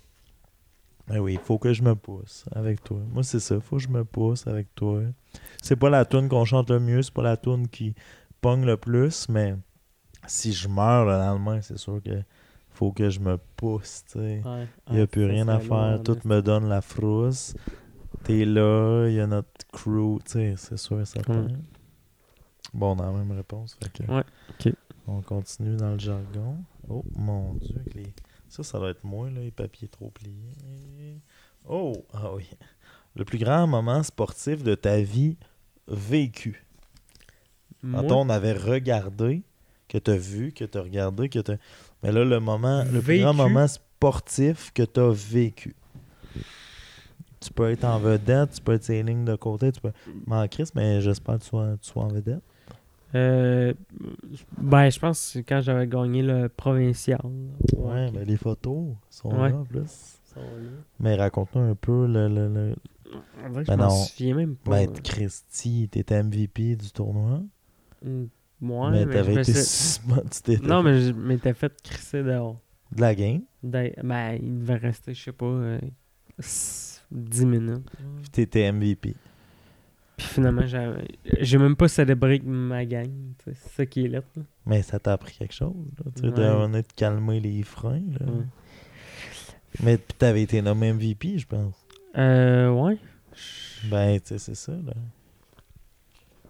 Ben oui, il faut que je me pousse avec toi. Moi, c'est ça. faut que je me pousse avec toi. C'est pas la tune qu'on chante le mieux, c'est pas la tune qui pogne le plus, mais si je meurs le lendemain, c'est sûr que faut que je me pousse, tu sais. Ouais. Il n'y a Ouais, plus rien à faire. Tout me donne la frousse. T'es là, il y a notre crew, tu sais, c'est sûr et certain. Bon, on a la même réponse. Fait que Ouais, ok. On continue dans le jargon. Oh mon dieu, avec les... ça, ça doit être moi, là, les papiers trop pliés. Oh, ah oui. Le plus grand moment sportif de ta vie vécu. Moi, Quand on avait regardé, que t'as vu, que t'as regardé, que t'as. Mais là, le moment, le plus grand moment sportif que t'as vécu. Tu peux être en vedette, tu peux être ses lignes de côté, tu peux. M'en crisse, mais j'espère que tu sois, tu sois en vedette. euh, ben, je pense que c'est quand j'avais gagné le provincial. Ouais, ok. mais les photos sont Ouais. là en plus. Ils sont là. Mais raconte-nous un peu le. le, le... Ben je m'en non. souviens même pas. Ben, Christy, t'étais MVP du tournoi. Hmm, Ouais, mais mais, t'avais été suis- tu t'étais Non, mais je m'étais fait crisser dehors. de la game? D'a- Ben, il devait rester, je sais pas, euh, s- 10 minutes. Puis t'étais MVP. Puis finalement, j'ai j'ai même pas célébré ma gang. C'est ça qui est là. là. Mais ça t'a appris quelque chose. Là. Tu Ouais. de calmer les freins. Là. Ouais. Mais puis t'avais été nommé MVP, je pense. Euh, ouais. Ben, tu sais, c'est ça. Là.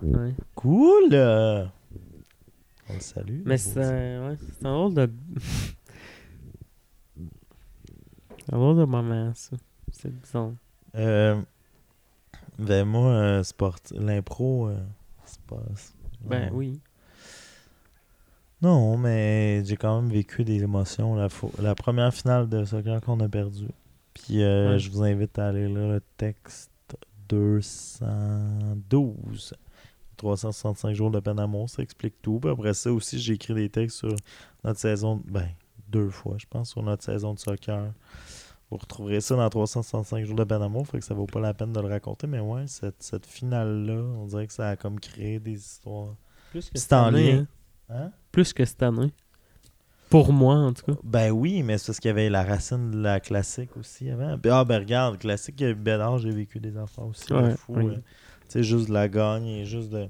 ouais. Cool! euh. On le salue. Mais c'est un, ouais, c'est un drôle de. un drôle de moment, ça. C'est bizarre. Euh, ben moi, euh, sport, l'impro, euh, c'est pas... Ben oui. Non, mais j'ai quand même vécu des émotions. La, fo- la première finale de soccer qu'on a perdu. Puis euh, Ouais. je vous invite à aller lire le texte 212. 365 jours de peine d'amour, ça explique tout. Puis après ça aussi, j'ai écrit des textes sur notre saison, ben, deux fois, je pense, sur notre saison de soccer. Vous retrouverez ça dans 365 jours de peine d'amour, fait que ça vaut pas la peine de le raconter. Mais ouais, cette, cette finale-là, on dirait que ça a comme créé des histoires. Plus que C'est en année, hein. Hein? Plus que cette année. Pour moi, en tout cas. Ben oui, mais c'est parce qu'il y avait la racine de la classique aussi avant. Ah ben regarde, classique Bédard, j'ai vécu des enfants aussi. Ouais, fou. oui. Sais, juste de la gagne et juste de.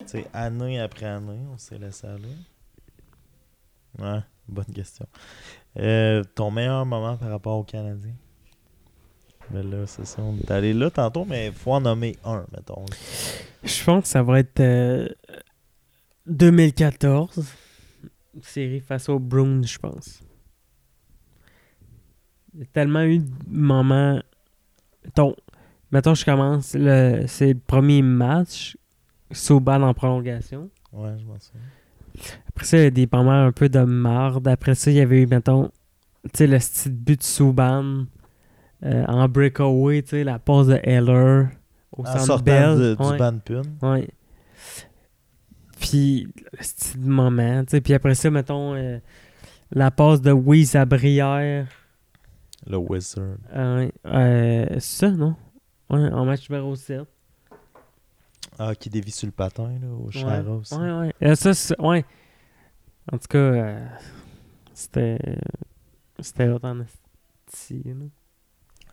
Tu sais, année après année, on s'est laissé aller. Ouais, bonne question. Euh, ton meilleur moment par rapport aux Canadiens? Ben là, c'est ça. On est allé là tantôt, mais il faut en nommer un, mettons. Je pense que ça va être euh, 2014. Série face aux Bruins, je pense. Il y a tellement eu de moments. Mettons, mettons je commence. le- C'est le premier match. Souban en prolongation. Ouais, je m'en souviens. Après ça, il y a des moments un peu de marde. Après ça, il y avait eu, mettons, tu sais, le style but de Souban euh, en breakaway, tu sais, la passe de Heller au En centre Bell. de- du Ouais. ban de pun. Ouais. Puis, le style moment, tu sais. Puis après ça, mettons, euh, la passe de Wiz à Brière. Le Wizard. Euh, euh, c'est ça, non? Ouais, en match numéro 7. Ah, qui dévie sur le patin, là, au Chara aussi. Ouais, ouais. Ça, ouais. En tout cas, euh, c'était. C'était hot en esti, là.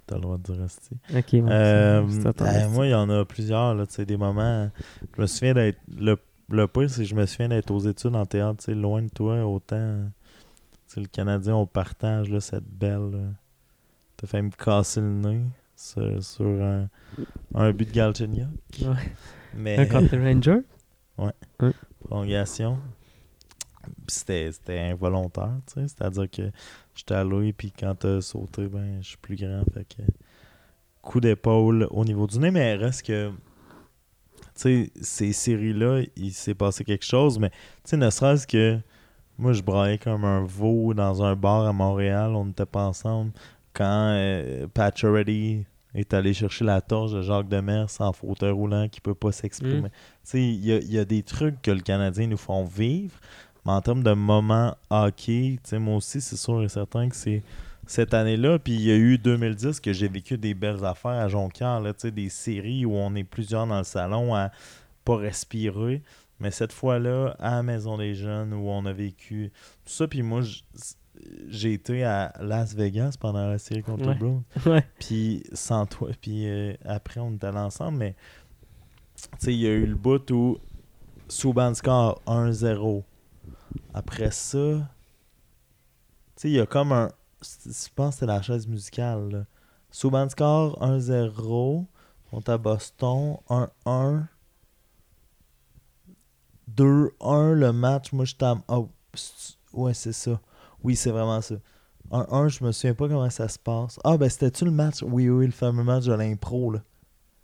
T'as le droit de dire esti. Ok, bon. Euh, euh, moi, il y en a plusieurs, là, tu sais, des moments. Je me souviens d'être. Le, le pire, c'est que je me souviens d'être aux études en théâtre, tu sais, loin de toi, autant. C'est le Canadien, on partage, là, cette belle. T'as fait me casser le nez sur, sur un, un but de Galchenyuk. Ouais. Mais. Un contre les Rangers? prolongation. C'était c'était involontaire, tu sais. C'est-à-dire que j'étais allé, puis quand t'as sauté, ben, je suis plus grand. Fait que coup d'épaule au niveau du nez, mais reste que. Tu sais, ces séries-là, il s'est passé quelque chose, mais tu sais, ne serait-ce que. Moi, je braillais comme un veau dans un bar à Montréal. On n'était pas ensemble. Quand euh, Pacioretty est allé chercher la torche de Jacques Demers en fauteuil roulant qui peut pas s'exprimer. Mm. Il y a, il y a des trucs que le Canadien nous font vivre, mais en termes de moments hockey, moi aussi, c'est sûr et certain que c'est cette année-là. Puis il y a eu 2010 que j'ai vécu des belles affaires à Jonquière, là, des séries où on est plusieurs dans le salon à pas respirer. Mais cette fois-là, à la Maison des Jeunes, où on a vécu tout ça. Puis moi, j'ai été à Las Vegas pendant la série contre Ouais. Puis sans toi, puis euh, après on était allés ensemble, mais tu sais, il y a eu le bout où score 1-0. Après ça, tu sais, il y a comme un. Je pense que c'était la chaise musicale. Là. Subban score 1-0 contre à Boston, 1-1. 2-1 le match, moi j'étais à... Oh, c'est- ouais, c'est ça. Oui, c'est vraiment ça. 1-1, je me souviens pas comment ça se passe. Ah, ben c'était-tu le match? Oui, oui, le fameux match de l'impro, là.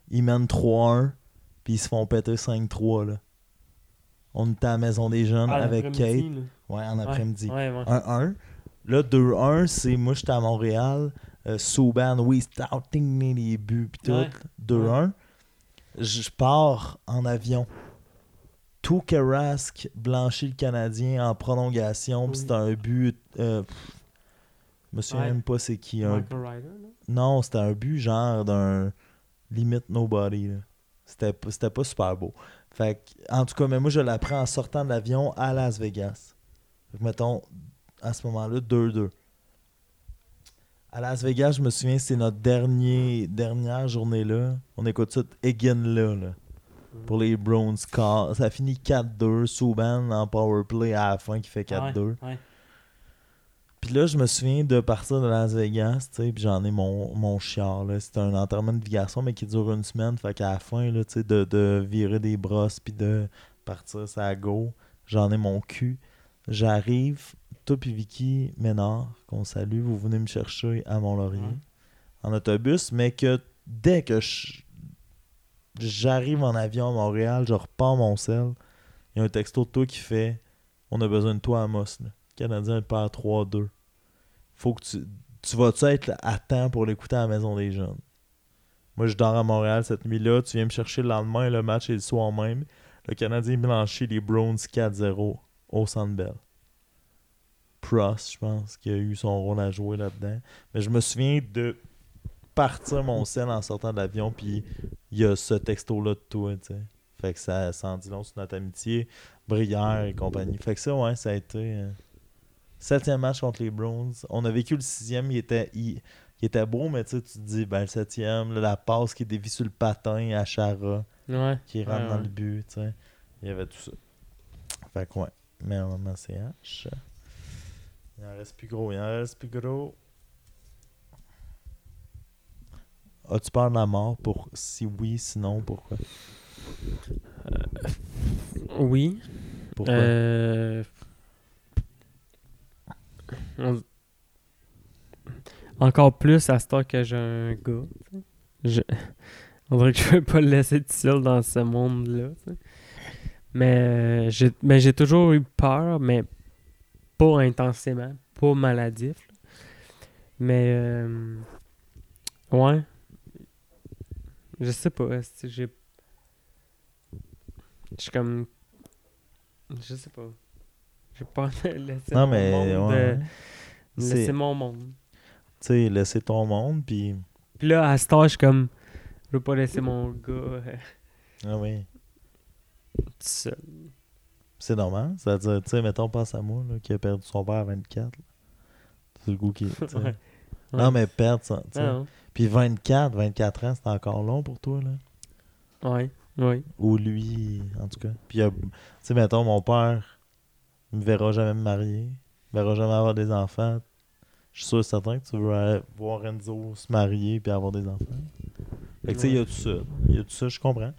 Ils mènent 3-1, puis ils se font péter 5-3, là. On était à la maison des jeunes Ah, avec Kate. là. Ouais, en après-midi. Ouais, ouais. 1-1. Là, 2-1, c'est moi, j'étais à Montréal. Euh, Souban, oui, starting les buts, pis tout. Ouais. 2-1. Je pars en avion. Tout Rask blanchit le Canadien en prolongation, puis Oui. c'est un but. Euh, pff, je me souviens Ouais. même pas c'est qui. Un, Michael Ryder, là. non, c'était un but genre d'un limite nobody. C'était pas- c'était pas super beau. Fait que, en tout cas, mais moi je l'apprends en sortant de l'avion à Las Vegas. Fait que, mettons, à ce moment-là, 2-2. À Las Vegas, je me souviens, c'est notre dernier, dernière journée là. On écoute ça again là, là. Pour les Browns. Ça finit 4-2. Souban en powerplay à la fin qui fait 4-2. Ouais, ouais. Puis là, je me souviens de partir de Las Vegas, tu sais, puis j'en ai mon, mon chiard, là. C'était un enterrement de vie garçon, mais qui dure une semaine. Fait qu'à la fin, là, tu sais, de, de virer des brosses, puis de partir ça go, j'en ai mon cul. J'arrive, toi puis Vicky Ménard, qu'on salue, vous venez me chercher à Mont-Laurier, en autobus, mais que dès que j'arrive en avion à Montréal, je repars mon sel, il y a un texto de toi qui fait « On a besoin de toi à Amos, là. » Canadien perd 3-2. Faut que tu. Tu vas-tu être à temps pour l'écouter à la maison des jeunes? Moi, je dors à Montréal cette nuit-là. Tu viens me chercher le lendemain, le match est le soir même. Le Canadien blanchit les Browns 4-0 au Centre Bell. Prost, je pense, qui a eu son rôle à jouer là-dedans. Mais je me souviens de partir mon sel en sortant de l'avion, puis il y a ce texto-là de toi, tu sais. Fait que ça, ça en dit long sur notre amitié, Brière et compagnie. Fait que ça, ouais, ça a été... euh, Septième match contre les Browns. On a vécu le sixième, il était, il, il était beau, mais tu te dis, ben le septième, là, la passe qui dévie sur le patin à Chara, Ouais. qui rentre Ouais, dans ouais. le but, tu sais. Il y avait tout ça. Fait que ouais. Mais on moment CH. Il en reste plus gros, il en reste plus gros. As-tu peur de la mort pour si oui, sinon pourquoi? Oui. Pourquoi? Euh... Encore plus à ce temps que j'ai un gars. Je... On dirait que je vais pas le laisser tout seul dans ce monde-là. Mais euh, j'ai j'ai toujours eu peur, mais pas intensément, pas maladif. Mais euh, ouais. Je sais pas. Je suis comme. Je sais pas. J'ai pas de laisser non, mon mais monde. ouais, euh, laisser mon monde. Tu sais, laisser ton monde, puis. Puis là, à cet âge, je suis comme. Je veux pas laisser mon gars. euh, Ah oui. tout seul. C'est normal. C'est-à-dire, tu sais, mettons, pense à moi, là, qui a perdu son père à 24. là. C'est le goût qui. Ouais. Non, mais perdre ça. tu sais. Puis 24, 24 ans, c'est encore long pour toi, là. ouais, ouais. Ou lui, en tout cas. Puis, tu sais, mettons, mon père me verra jamais me marier, me verra jamais avoir des enfants. Je suis sûr et certain que tu veux aller voir Enzo se marier puis avoir des enfants. Fait que, tu sais, il y a tout ça. Il y a tout ça, je comprends.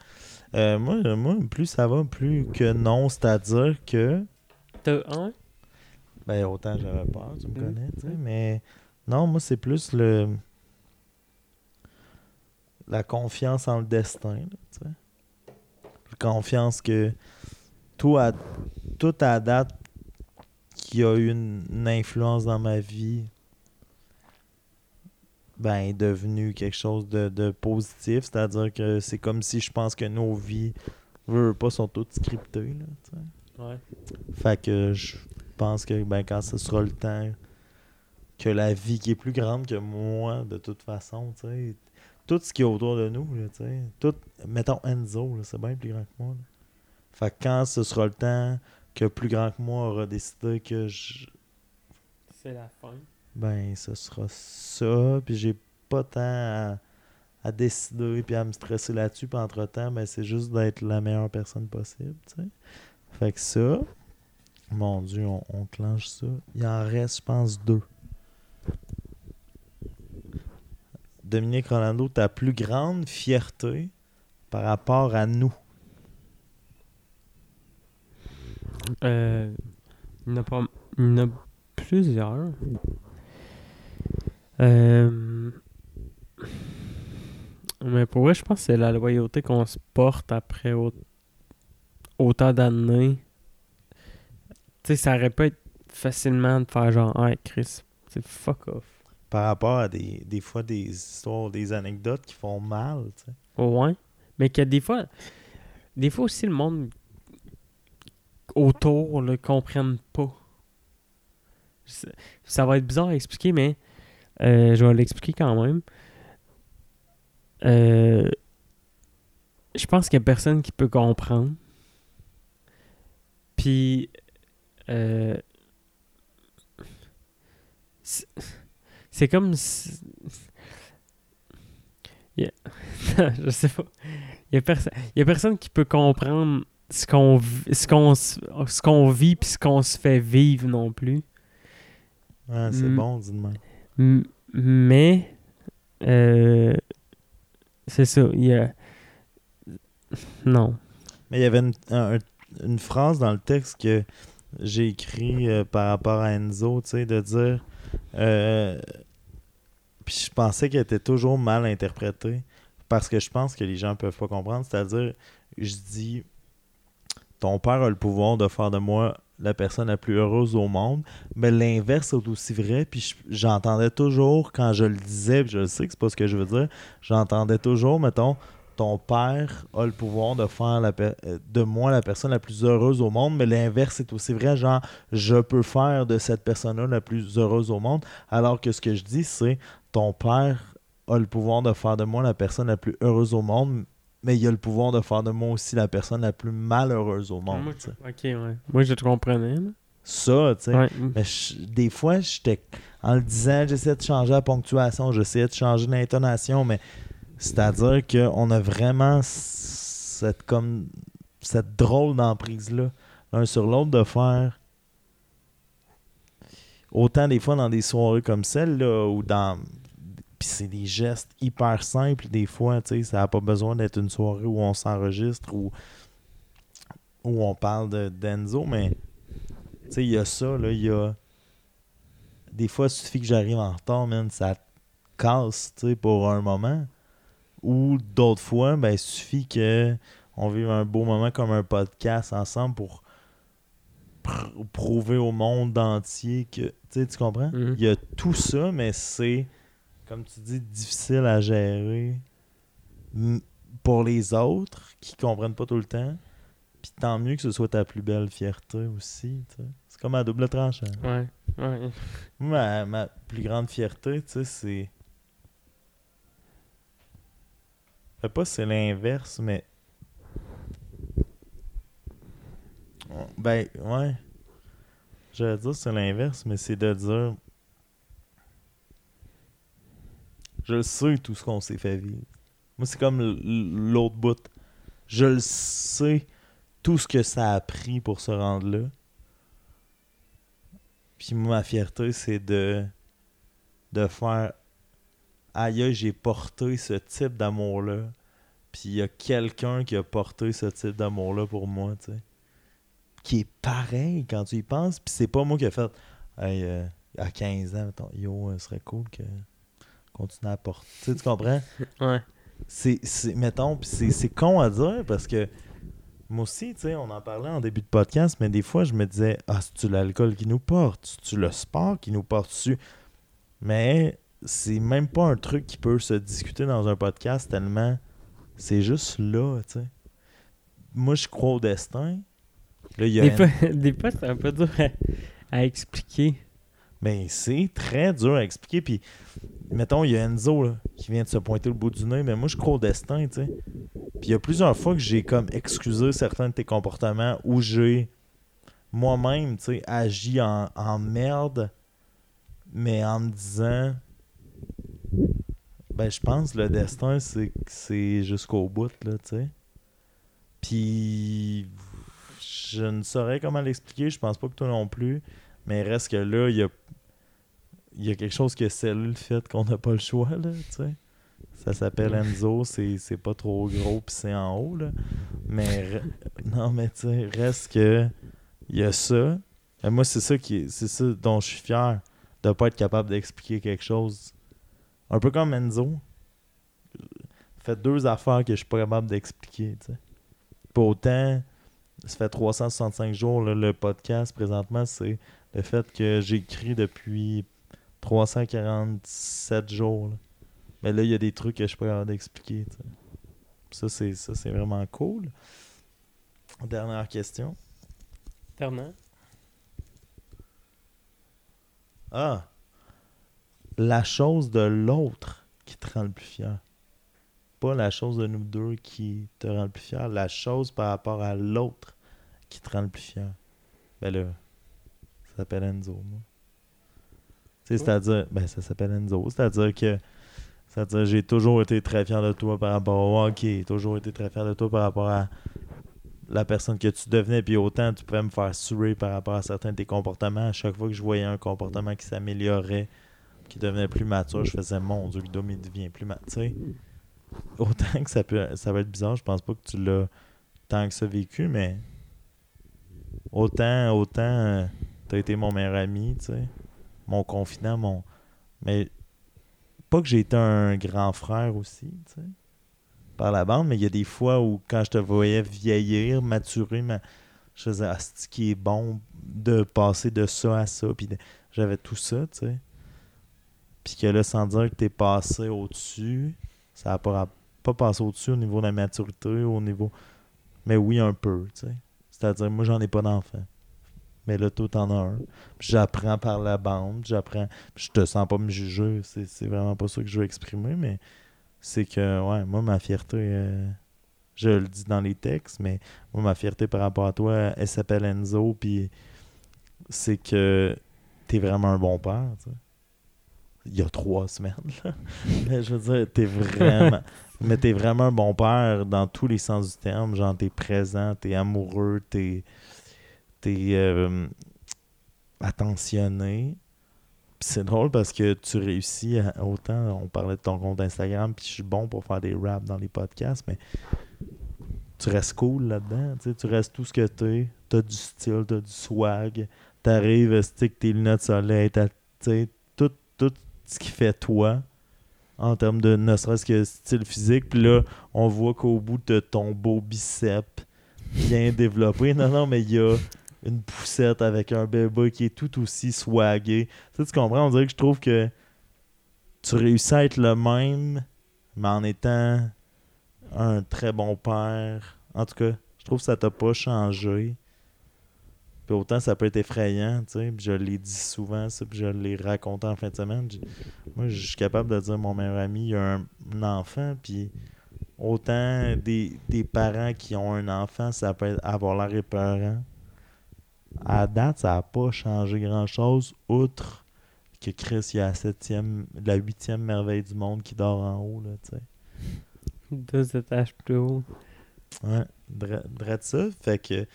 Euh, moi, euh, moi, plus ça va, plus que non, c'est-à-dire que. T'as un? Ben, autant j'avais peur, tu me connais, tu sais, mais non, moi, c'est plus le. La confiance en le destin, tu sais. La confiance que tout à, tout à date qui a eu une, une influence dans ma vie, ben, est devenu quelque chose de, de positif. C'est-à-dire que c'est comme si je pense que nos vies, veux pas, sont toutes scriptées, là. Ouais. Fait que je pense que ben, quand ce sera le temps que la vie qui est plus grande que moi, de toute façon, tout ce qui est autour de nous, là, tout, mettons Enzo, c'est bien plus grand que moi. là. Fait que quand ce sera le temps que plus grand que moi aura décidé que je, C'est la fin. ben, ce sera ça, puis j'ai pas tant à, à décider puis à me stresser là-dessus, puis entre-temps, ben, c'est juste d'être la meilleure personne possible, tu sais. Fait que ça, mon Dieu, on, on clenche ça. Il en reste, je pense, deux. Dominique Rolando, ta plus grande fierté par rapport à nous? Euh, il y en a pas... Il y en a plusieurs. Euh... Mais pour vrai, je pense que c'est la loyauté qu'on se porte après au- autant d'années. Tu sais, ça aurait pu être facilement de faire genre, hey Chris, c'est fuck off. Par rapport à des, des fois des histoires, des anecdotes qui font mal, tu sais. Ouais. Mais que des fois, des fois aussi le monde autour le comprenne pas. Ça, va être bizarre à expliquer, mais euh, je vais l'expliquer quand même. Euh, je pense qu'il y a personne qui peut comprendre. Puis, euh, c'est- comme si- Il y a- je sais pas. Il y a, a personne qui peut comprendre ce qu'on vi- ce qu'on s- ce qu'on vit puis ce qu'on se fait vivre non plus. Ouais, c'est Mm. bon, dis-moi. Mais euh, c'est ça, il y a non. Mais il y avait une, un- une phrase dans le texte que j'ai écrit euh, par rapport à Enzo, tu sais, de dire. euh, puis je pensais qu'elle était toujours mal interprétée parce que je pense que les gens peuvent pas comprendre. C'est-à-dire, je dis ton père a le pouvoir de faire de moi la personne la plus heureuse au monde, mais l'inverse est aussi vrai. Puis je- j'entendais toujours quand je le disais, puis je sais que c'est pas ce que je veux dire, j'entendais toujours, mettons, ton père a le pouvoir de faire euh, de moi la personne la plus heureuse au monde, mais l'inverse est aussi vrai, genre je peux faire de cette personne-là la plus heureuse au monde, alors que ce que je dis c'est ton père a le pouvoir de faire de moi la personne la plus heureuse au monde, mais il a le pouvoir de faire de moi aussi la personne la plus malheureuse au monde. Moi, ok, ouais. Moi, je te comprenais. là. Ça, tu sais. Ouais. Mais je- des fois, j'étais en le disant, j'essayais de changer la ponctuation, j'essayais de changer l'intonation, mais c'est-à-dire qu'on a vraiment cette comme cette drôle d'emprise-là, l'un sur l'autre, de faire autant des fois dans des soirées comme celle-là, ou dans. Puis c'est des gestes hyper simples, des fois, tu sais, ça n'a pas besoin d'être une soirée où on s'enregistre ou où on parle de d'Enzo, mais tu sais, il y a ça, là, il y a. Des fois, il suffit que j'arrive en retard, man, ça casse, tu sais, pour un moment. Ou d'autres fois, ben, il suffit que on vive un beau moment comme un podcast ensemble pour pr- prouver au monde entier que. Tu sais, tu comprends? Mhm. Il y a tout ça, mais c'est, comme tu dis, difficile à gérer pour les autres qui comprennent pas tout le temps. Puis tant mieux que ce soit ta plus belle fierté aussi. C'est comme à double tranchant. Ouais. Ouais. Moi, ma, ma plus grande fierté, tu sais, c'est. Je sais pas si c'est l'inverse, mais. Ben, ouais. J'allais dire c'est l'inverse, mais c'est de dire. Je le sais tout ce qu'on s'est fait vivre. Moi, c'est comme l'autre bout. Je le sais tout ce que ça a pris pour se rendre là. Puis moi, ma fierté, c'est de de faire aïe, j'ai porté ce type d'amour-là. Puis il y a quelqu'un qui a porté ce type d'amour-là pour moi, tu sais. Qui est pareil quand tu y penses. Puis c'est pas moi qui ai fait hey, euh, à 15 ans, mettons, yo, euh, ce serait cool que continue à porter. Tu sais, tu comprends? Ouais. c'est, c'est mettons, pis c'est, c'est con à dire parce que moi aussi, tu sais, on en parlait en début de podcast, mais des fois, je me disais, ah, c'est-tu l'alcool qui nous porte? C'est-tu le sport qui nous porte dessus? Mais c'est même pas un truc qui peut se discuter dans un podcast tellement c'est juste là, tu sais. Moi, je crois au destin. Là, il y a Des un- fois, des fois, c'est un peu dur à, à expliquer. Mais c'est très dur à expliquer. Puis, mettons, il y a Enzo là, qui vient de se pointer le bout du nez, mais moi, je crois au destin, tu sais. Puis, il y a plusieurs fois que j'ai comme excusé certains de tes comportements où j'ai moi-même, tu sais, agi en, en merde, mais en me disant, ben, je pense que le destin, c'est c'est jusqu'au bout, là, tu sais. Puis, je ne saurais comment l'expliquer, je pense pas que toi non plus. Mais reste que là, il y a, il y a quelque chose qui a scellé le fait qu'on n'a pas le choix, là, tu sais. Ça s'appelle Enzo, c'est pas trop gros pis c'est en haut, là. Mais, non, mais tu sais, reste que, il y a ça. Et moi, c'est ça qui est- c'est ça dont je suis fier, de pas être capable d'expliquer quelque chose. Un peu comme Enzo. Fait deux affaires que je suis pas capable d'expliquer, tu sais. Pour autant, ça fait 365 jours, là, le podcast, présentement, c'est le fait que j'écris depuis 347 jours. là. Mais là, il y a des trucs que je suis pas capable d'expliquer. Ça, c'est ça, c'est vraiment cool. Dernière question. Fernand? Ah! La chose de l'autre qui te rend le plus fier. Pas la chose de nous deux qui te rend le plus fier. La chose par rapport à l'autre qui te rend le plus fier. Ben là, ça s'appelle Enzo, moi. C'est-à-dire, ben ça s'appelle Enzo. C'est-à-dire que, c'est-à-dire, j'ai toujours été très fier de toi par rapport au hockey. Toujours été très fier de toi par rapport à la personne que tu devenais. Puis autant, tu pouvais me faire suer par rapport à certains de tes comportements. À chaque fois que je voyais un comportement qui s'améliorait, qui devenait plus mature, je faisais mon Dieu, Guillaume, il devient plus mature. Autant que ça peut ça va être bizarre, je pense pas que tu l'as tant que ça vécu, mais autant, autant euh, t'as été mon meilleur ami, tu sais, mon confident, mon. Mais pas que j'ai été un grand frère aussi, tu sais, par la bande, mais il y a des fois où quand je te voyais vieillir, maturer, ma... je faisais ah, c'est qui est bon de passer de ça à ça, puis j'avais tout ça, tu sais. Puis que là, sans dire que t'es passé au-dessus, ça n'a pas, pas passé au-dessus au niveau de la maturité, au niveau. Mais oui, un peu, tu sais. C'est-à-dire, moi, j'en ai pas d'enfant. Mais là, toi, t'en as un. J'apprends par la bande, j'apprends. Je te sens pas me juger, c'est vraiment pas ça que je veux exprimer, mais c'est que, ouais, moi, ma fierté, euh, je le dis dans les textes, mais moi, ma fierté par rapport à toi, elle s'appelle Enzo, puis c'est que t'es vraiment un bon père, tu sais. Il y a trois semaines, là. Mais je veux dire, t'es vraiment... mais t'es vraiment un bon père dans tous les sens du terme. Genre, t'es présent, t'es amoureux, t'es... T'es euh, attentionné. C'est drôle parce que tu réussis à- autant... On parlait de ton compte Instagram, puis je suis bon pour faire des raps dans les podcasts, mais tu restes cool là-dedans. Tu restes tout ce que t'es. T'as du style, t'as du swag. T'arrives, stick tes lunettes soleil, t'as, tout ce qui fait toi en termes de ne serait-ce que style physique. Puis là, on voit qu'au bout de ton beau bicep bien développé, non, non, mais il y a une poussette avec un bébé qui est tout aussi swagué. Tu sais, tu comprends? On dirait que je trouve que tu réussis à être le même, mais en étant un très bon père. En tout cas, je trouve que ça t'a pas changé. Puis autant ça peut être effrayant, tu sais. Puis je l'ai dit souvent, ça, puis je l'ai raconté en fin de semaine. Moi, je suis capable de dire mon meilleur ami, il a un, enfant, puis autant des, parents qui ont un enfant, ça peut avoir l'air épeurant. À date, ça n'a pas changé grand-chose, outre que Chris, il y a la, septième, la huitième merveille du monde qui dort en haut, là, tu sais. Deux étages plus haut. Ouais, de ça. Fait que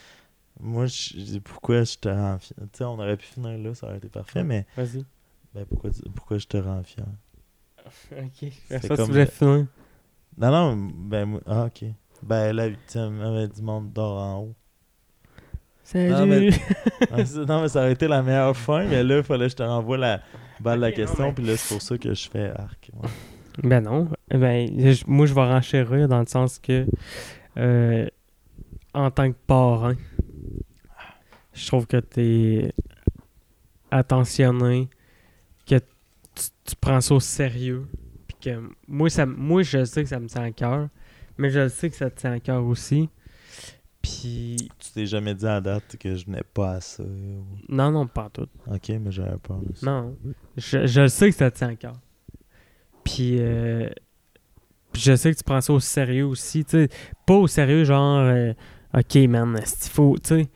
moi, je- pourquoi je te rends fier? Tu sais, on aurait pu finir là, ça aurait été parfait, mais Vas-y. ben, pourquoi, pourquoi je te rends fier? Ok. C'est Ça, tu voulais finir. Non, non, ben, ah, ok. Ben, la huitième merveille du monde dort en haut. Salut. Non, mais- Ah, c'est- non, mais ça aurait été la meilleure fin, mais là, il fallait que je te renvoie la balle de la non, question, mais- puis là, c'est pour ça que je fais arc. ouais. Ben non. Ben, je- moi, je vais renchérir dans le sens que, euh, en tant que parrain, je trouve que t'es attentionné, que tu, tu prends ça au sérieux. Puis que moi, ça, moi, je sais que ça me tient à cœur, mais je sais que ça te tient à cœur aussi. Puis, Tu t'es jamais dit à date que je venais pas à ça. ou- non, non, pas tout. Ok, mais j'avais peur ça. Non, je, je sais que ça te tient à cœur. Puis, euh, puis je sais que tu prends ça au sérieux aussi. tu sais. Pas au sérieux, genre, euh, ok, man, il faut, tu sais?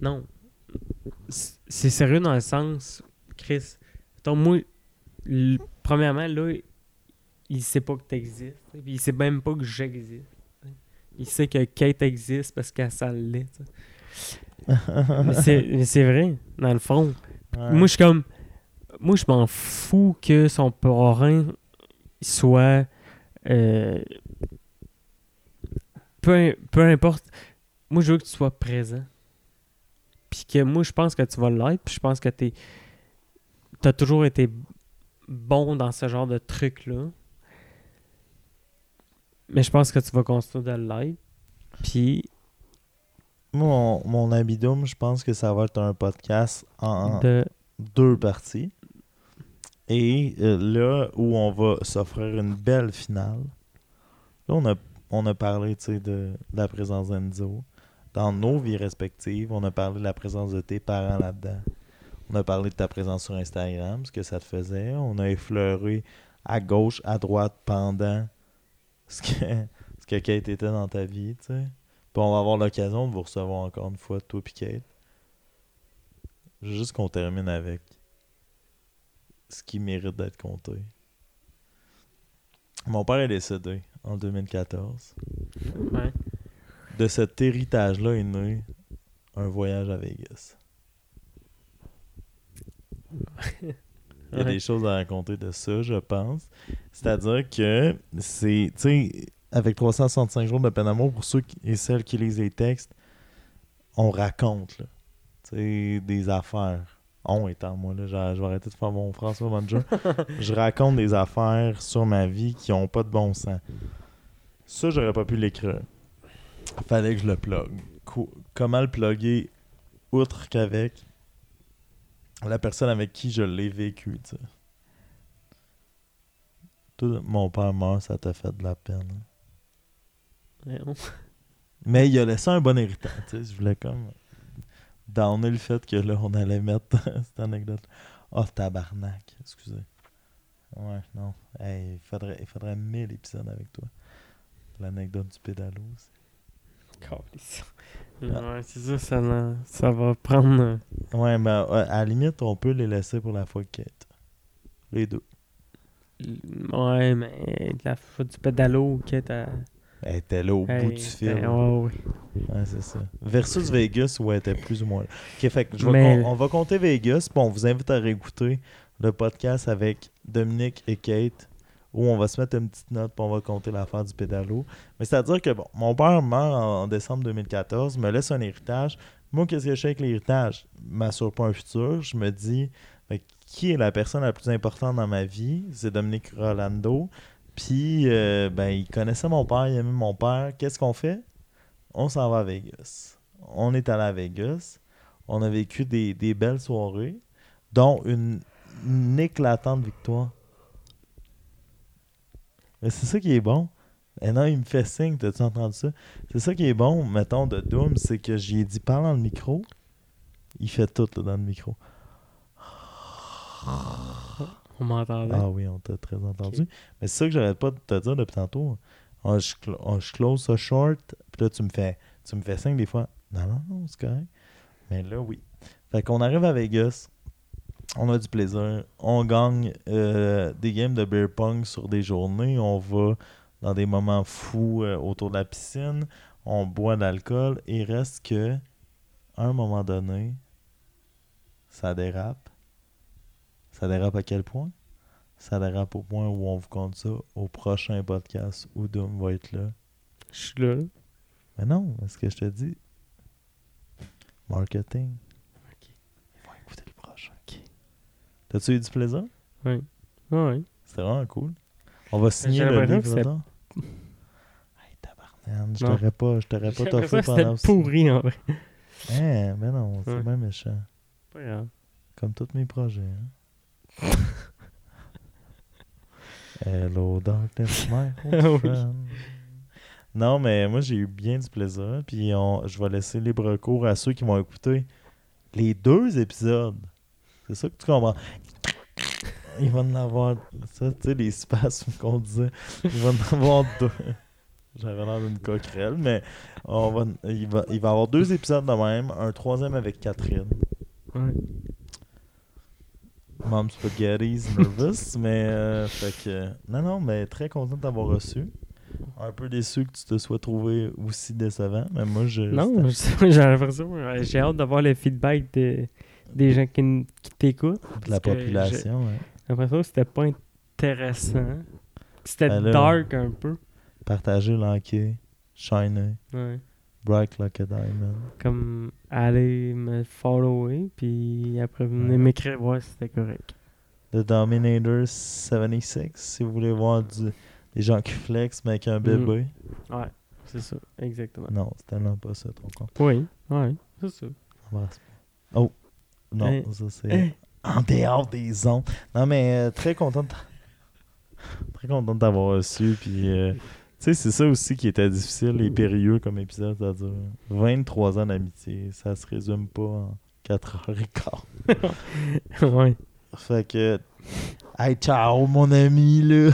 Non. C'est sérieux dans le sens, Chris. Donc, moi, premièrement, là, il sait pas que t'existes. Puis il sait même pas que j'existe. Il sait que Kate existe parce qu'elle s'en l'est. Mais c'est- mais c'est vrai, dans le fond. Ouais. Moi, je suis comme. Moi, je m'en fous que son parrain soit. euh, peu, peu importe. Moi, je veux que tu sois présent. Puis que moi, je pense que tu vas l'être. Puis je pense que tu as toujours été bon dans ce genre de truc-là. Mais je pense que tu vas continuer de l'être. Puis Mon, mon Abidum, je pense que ça va être un podcast en de. deux parties. Et euh, là où on va s'offrir une belle finale, là on a, on a parlé de, de la présence d'Enzo dans nos vies respectives. On a parlé de la présence de tes parents là-dedans. On a parlé de ta présence sur Instagram, ce que ça te faisait. On a effleuré à gauche, à droite, pendant ce que, ce que Kate était dans ta vie. tu sais. Puis on va avoir l'occasion de vous recevoir encore une fois, toi et Kate. Juste qu'on termine avec ce qui mérite d'être compté. Mon père est décédé en 2014. Ouais. De cet héritage-là est né un voyage à Vegas. Il y a Ouais. des choses à raconter de ça, je pense. C'est-à-dire que c'est, tu sais, avec 365 jours de peine d'amour, pour ceux qui- et celles qui lisent les textes, on raconte, là, tu sais, des affaires. On étant moi, là, je vais arrêter de faire mon François Bonjour. je raconte des affaires sur ma vie qui ont pas de bon sens. Ça, j'aurais pas pu l'écrire. Fallait que je le plug. Co- comment le plugger outre qu'avec? La personne avec qui je l'ai vécu, tu sais. Toi, mon père meurt, ça t'a fait de la peine. hein. Mais il a laissé un bon héritage, tu sais. Je voulais comme downer le fait que là, on allait mettre cette anecdote. Oh, tabarnak, excusez. Ouais, non. Hey, il faudrait, il faudrait 1000 épisodes avec toi. L'anecdote du pédalo aussi. Ouais, c'est ça, ça, ça va prendre. euh, Ouais, mais ouais, à la limite, on peut les laisser pour la fois quête. Les deux. Ouais, mais la faute du pédalo est à. Elle était là au bout du fil. ben, ouais, c'est ça. Versus Vegas, où elle était plus ou moins là. Ok, fait que je vais Mais- on va compter Vegas, puis on vous invite à réécouter le podcast avec Dominique et Kate, où on va se mettre une petite note, puis on va compter l'affaire du pédalo. Mais c'est-à-dire que, bon, mon père meurt en, décembre 2014, me laisse un héritage. Moi, qu'est-ce que je fais avec l'héritage? M'assure pas un futur. Je me dis, fait, qui est la personne la plus importante dans ma vie? C'est Dominique Rolando. Puis, euh, ben, il connaissait mon père, il aimait mon père. Qu'est-ce qu'on fait? On s'en va à Vegas. On est allé à Vegas. On a vécu des, belles soirées, dont une éclatante victoire. Mais c'est ça qui est bon. Et non, il me fait signe, t'as-tu entendu ça? C'est ça qui est bon, mettons, de Doom, c'est que j'y ai dit parle dans le micro. Il fait tout là, dans le micro. On m'entendait. Ah oui, on t'a très entendu. Mais c'est ça que j'arrête pas de te dire depuis tantôt. Ah, je, cl- ah, je close ça short, puis là, tu me fais tu me fais signe des fois. Non, non, non, c'est correct. Mais là, oui. Fait qu'on arrive à Vegas. On a du plaisir. On gagne euh, des games de beer pong sur des journées. On va dans des moments fous euh, autour de la piscine. On boit de l'alcool. Et il reste que, à un moment donné, ça dérape. Ça dérape à quel point? Ça dérape au point où on vous compte ça au prochain podcast où Doom va être là. Je suis là. Mais non, est-ce que je te dis? Marketing. Ok. Ils vont écouter le prochain. T'as-tu eu du plaisir? Ouais. Ouais. C'était vraiment cool. On va signer le livre. là. Hey, tabarnak, je t'aurais pas, je t'aurais pas toffé pendant C'était pourri en vrai. Hein, mais non, c'est Ouais. bien méchant. Pas grave. Comme tous mes projets. hein. Hello, darkness, my oui. Non, mais moi, j'ai eu bien du plaisir. Puis on, je vais laisser libre cours à ceux qui vont écouter les deux épisodes. C'est ça que tu comprends. Il va en avoir. Ça, tu sais, les spasmes qu'on disait. Il va en avoir deux. J'avais l'air d'une coquerelle, mais on va, il, va, il va avoir deux épisodes de même. Un troisième avec Catherine. Ouais. Mom Spaghetti's nervous, mais euh, fait que non non, mais très content de t'avoir reçu. Un peu déçu que tu te sois trouvé aussi décevant, mais moi je Non, j'ai l'impression. J'ai hâte d'avoir le feedback de- des gens qui, qui t'écoutent. de la population, ouais. J'ai l'impression que c'était pas intéressant. C'était Ben dark un peu. Partager, liker, shiner, Ouais. bright like a diamond. Comme aller me follower, puis après venez Ouais. m'écrire voir si c'était correct. The Dominator 76, si vous voulez voir du, des gens qui flex mais avec un Mhm. bébé. Ouais, c'est ça, exactement. Non, c'est tellement pas ça ton compte. Oui, ouais, c'est ça. Oh! Non, Hein? ça c'est Hein? en dehors des ondes. Non, mais euh, très content de très content de t'avoir reçu. Puis, euh, tu sais, c'est ça aussi qui était difficile et périlleux comme épisode. C'est-à-dire 23 ans d'amitié, ça se résume pas en 4 heures et quart. ouais. Fait que, hey, ciao, mon ami, là.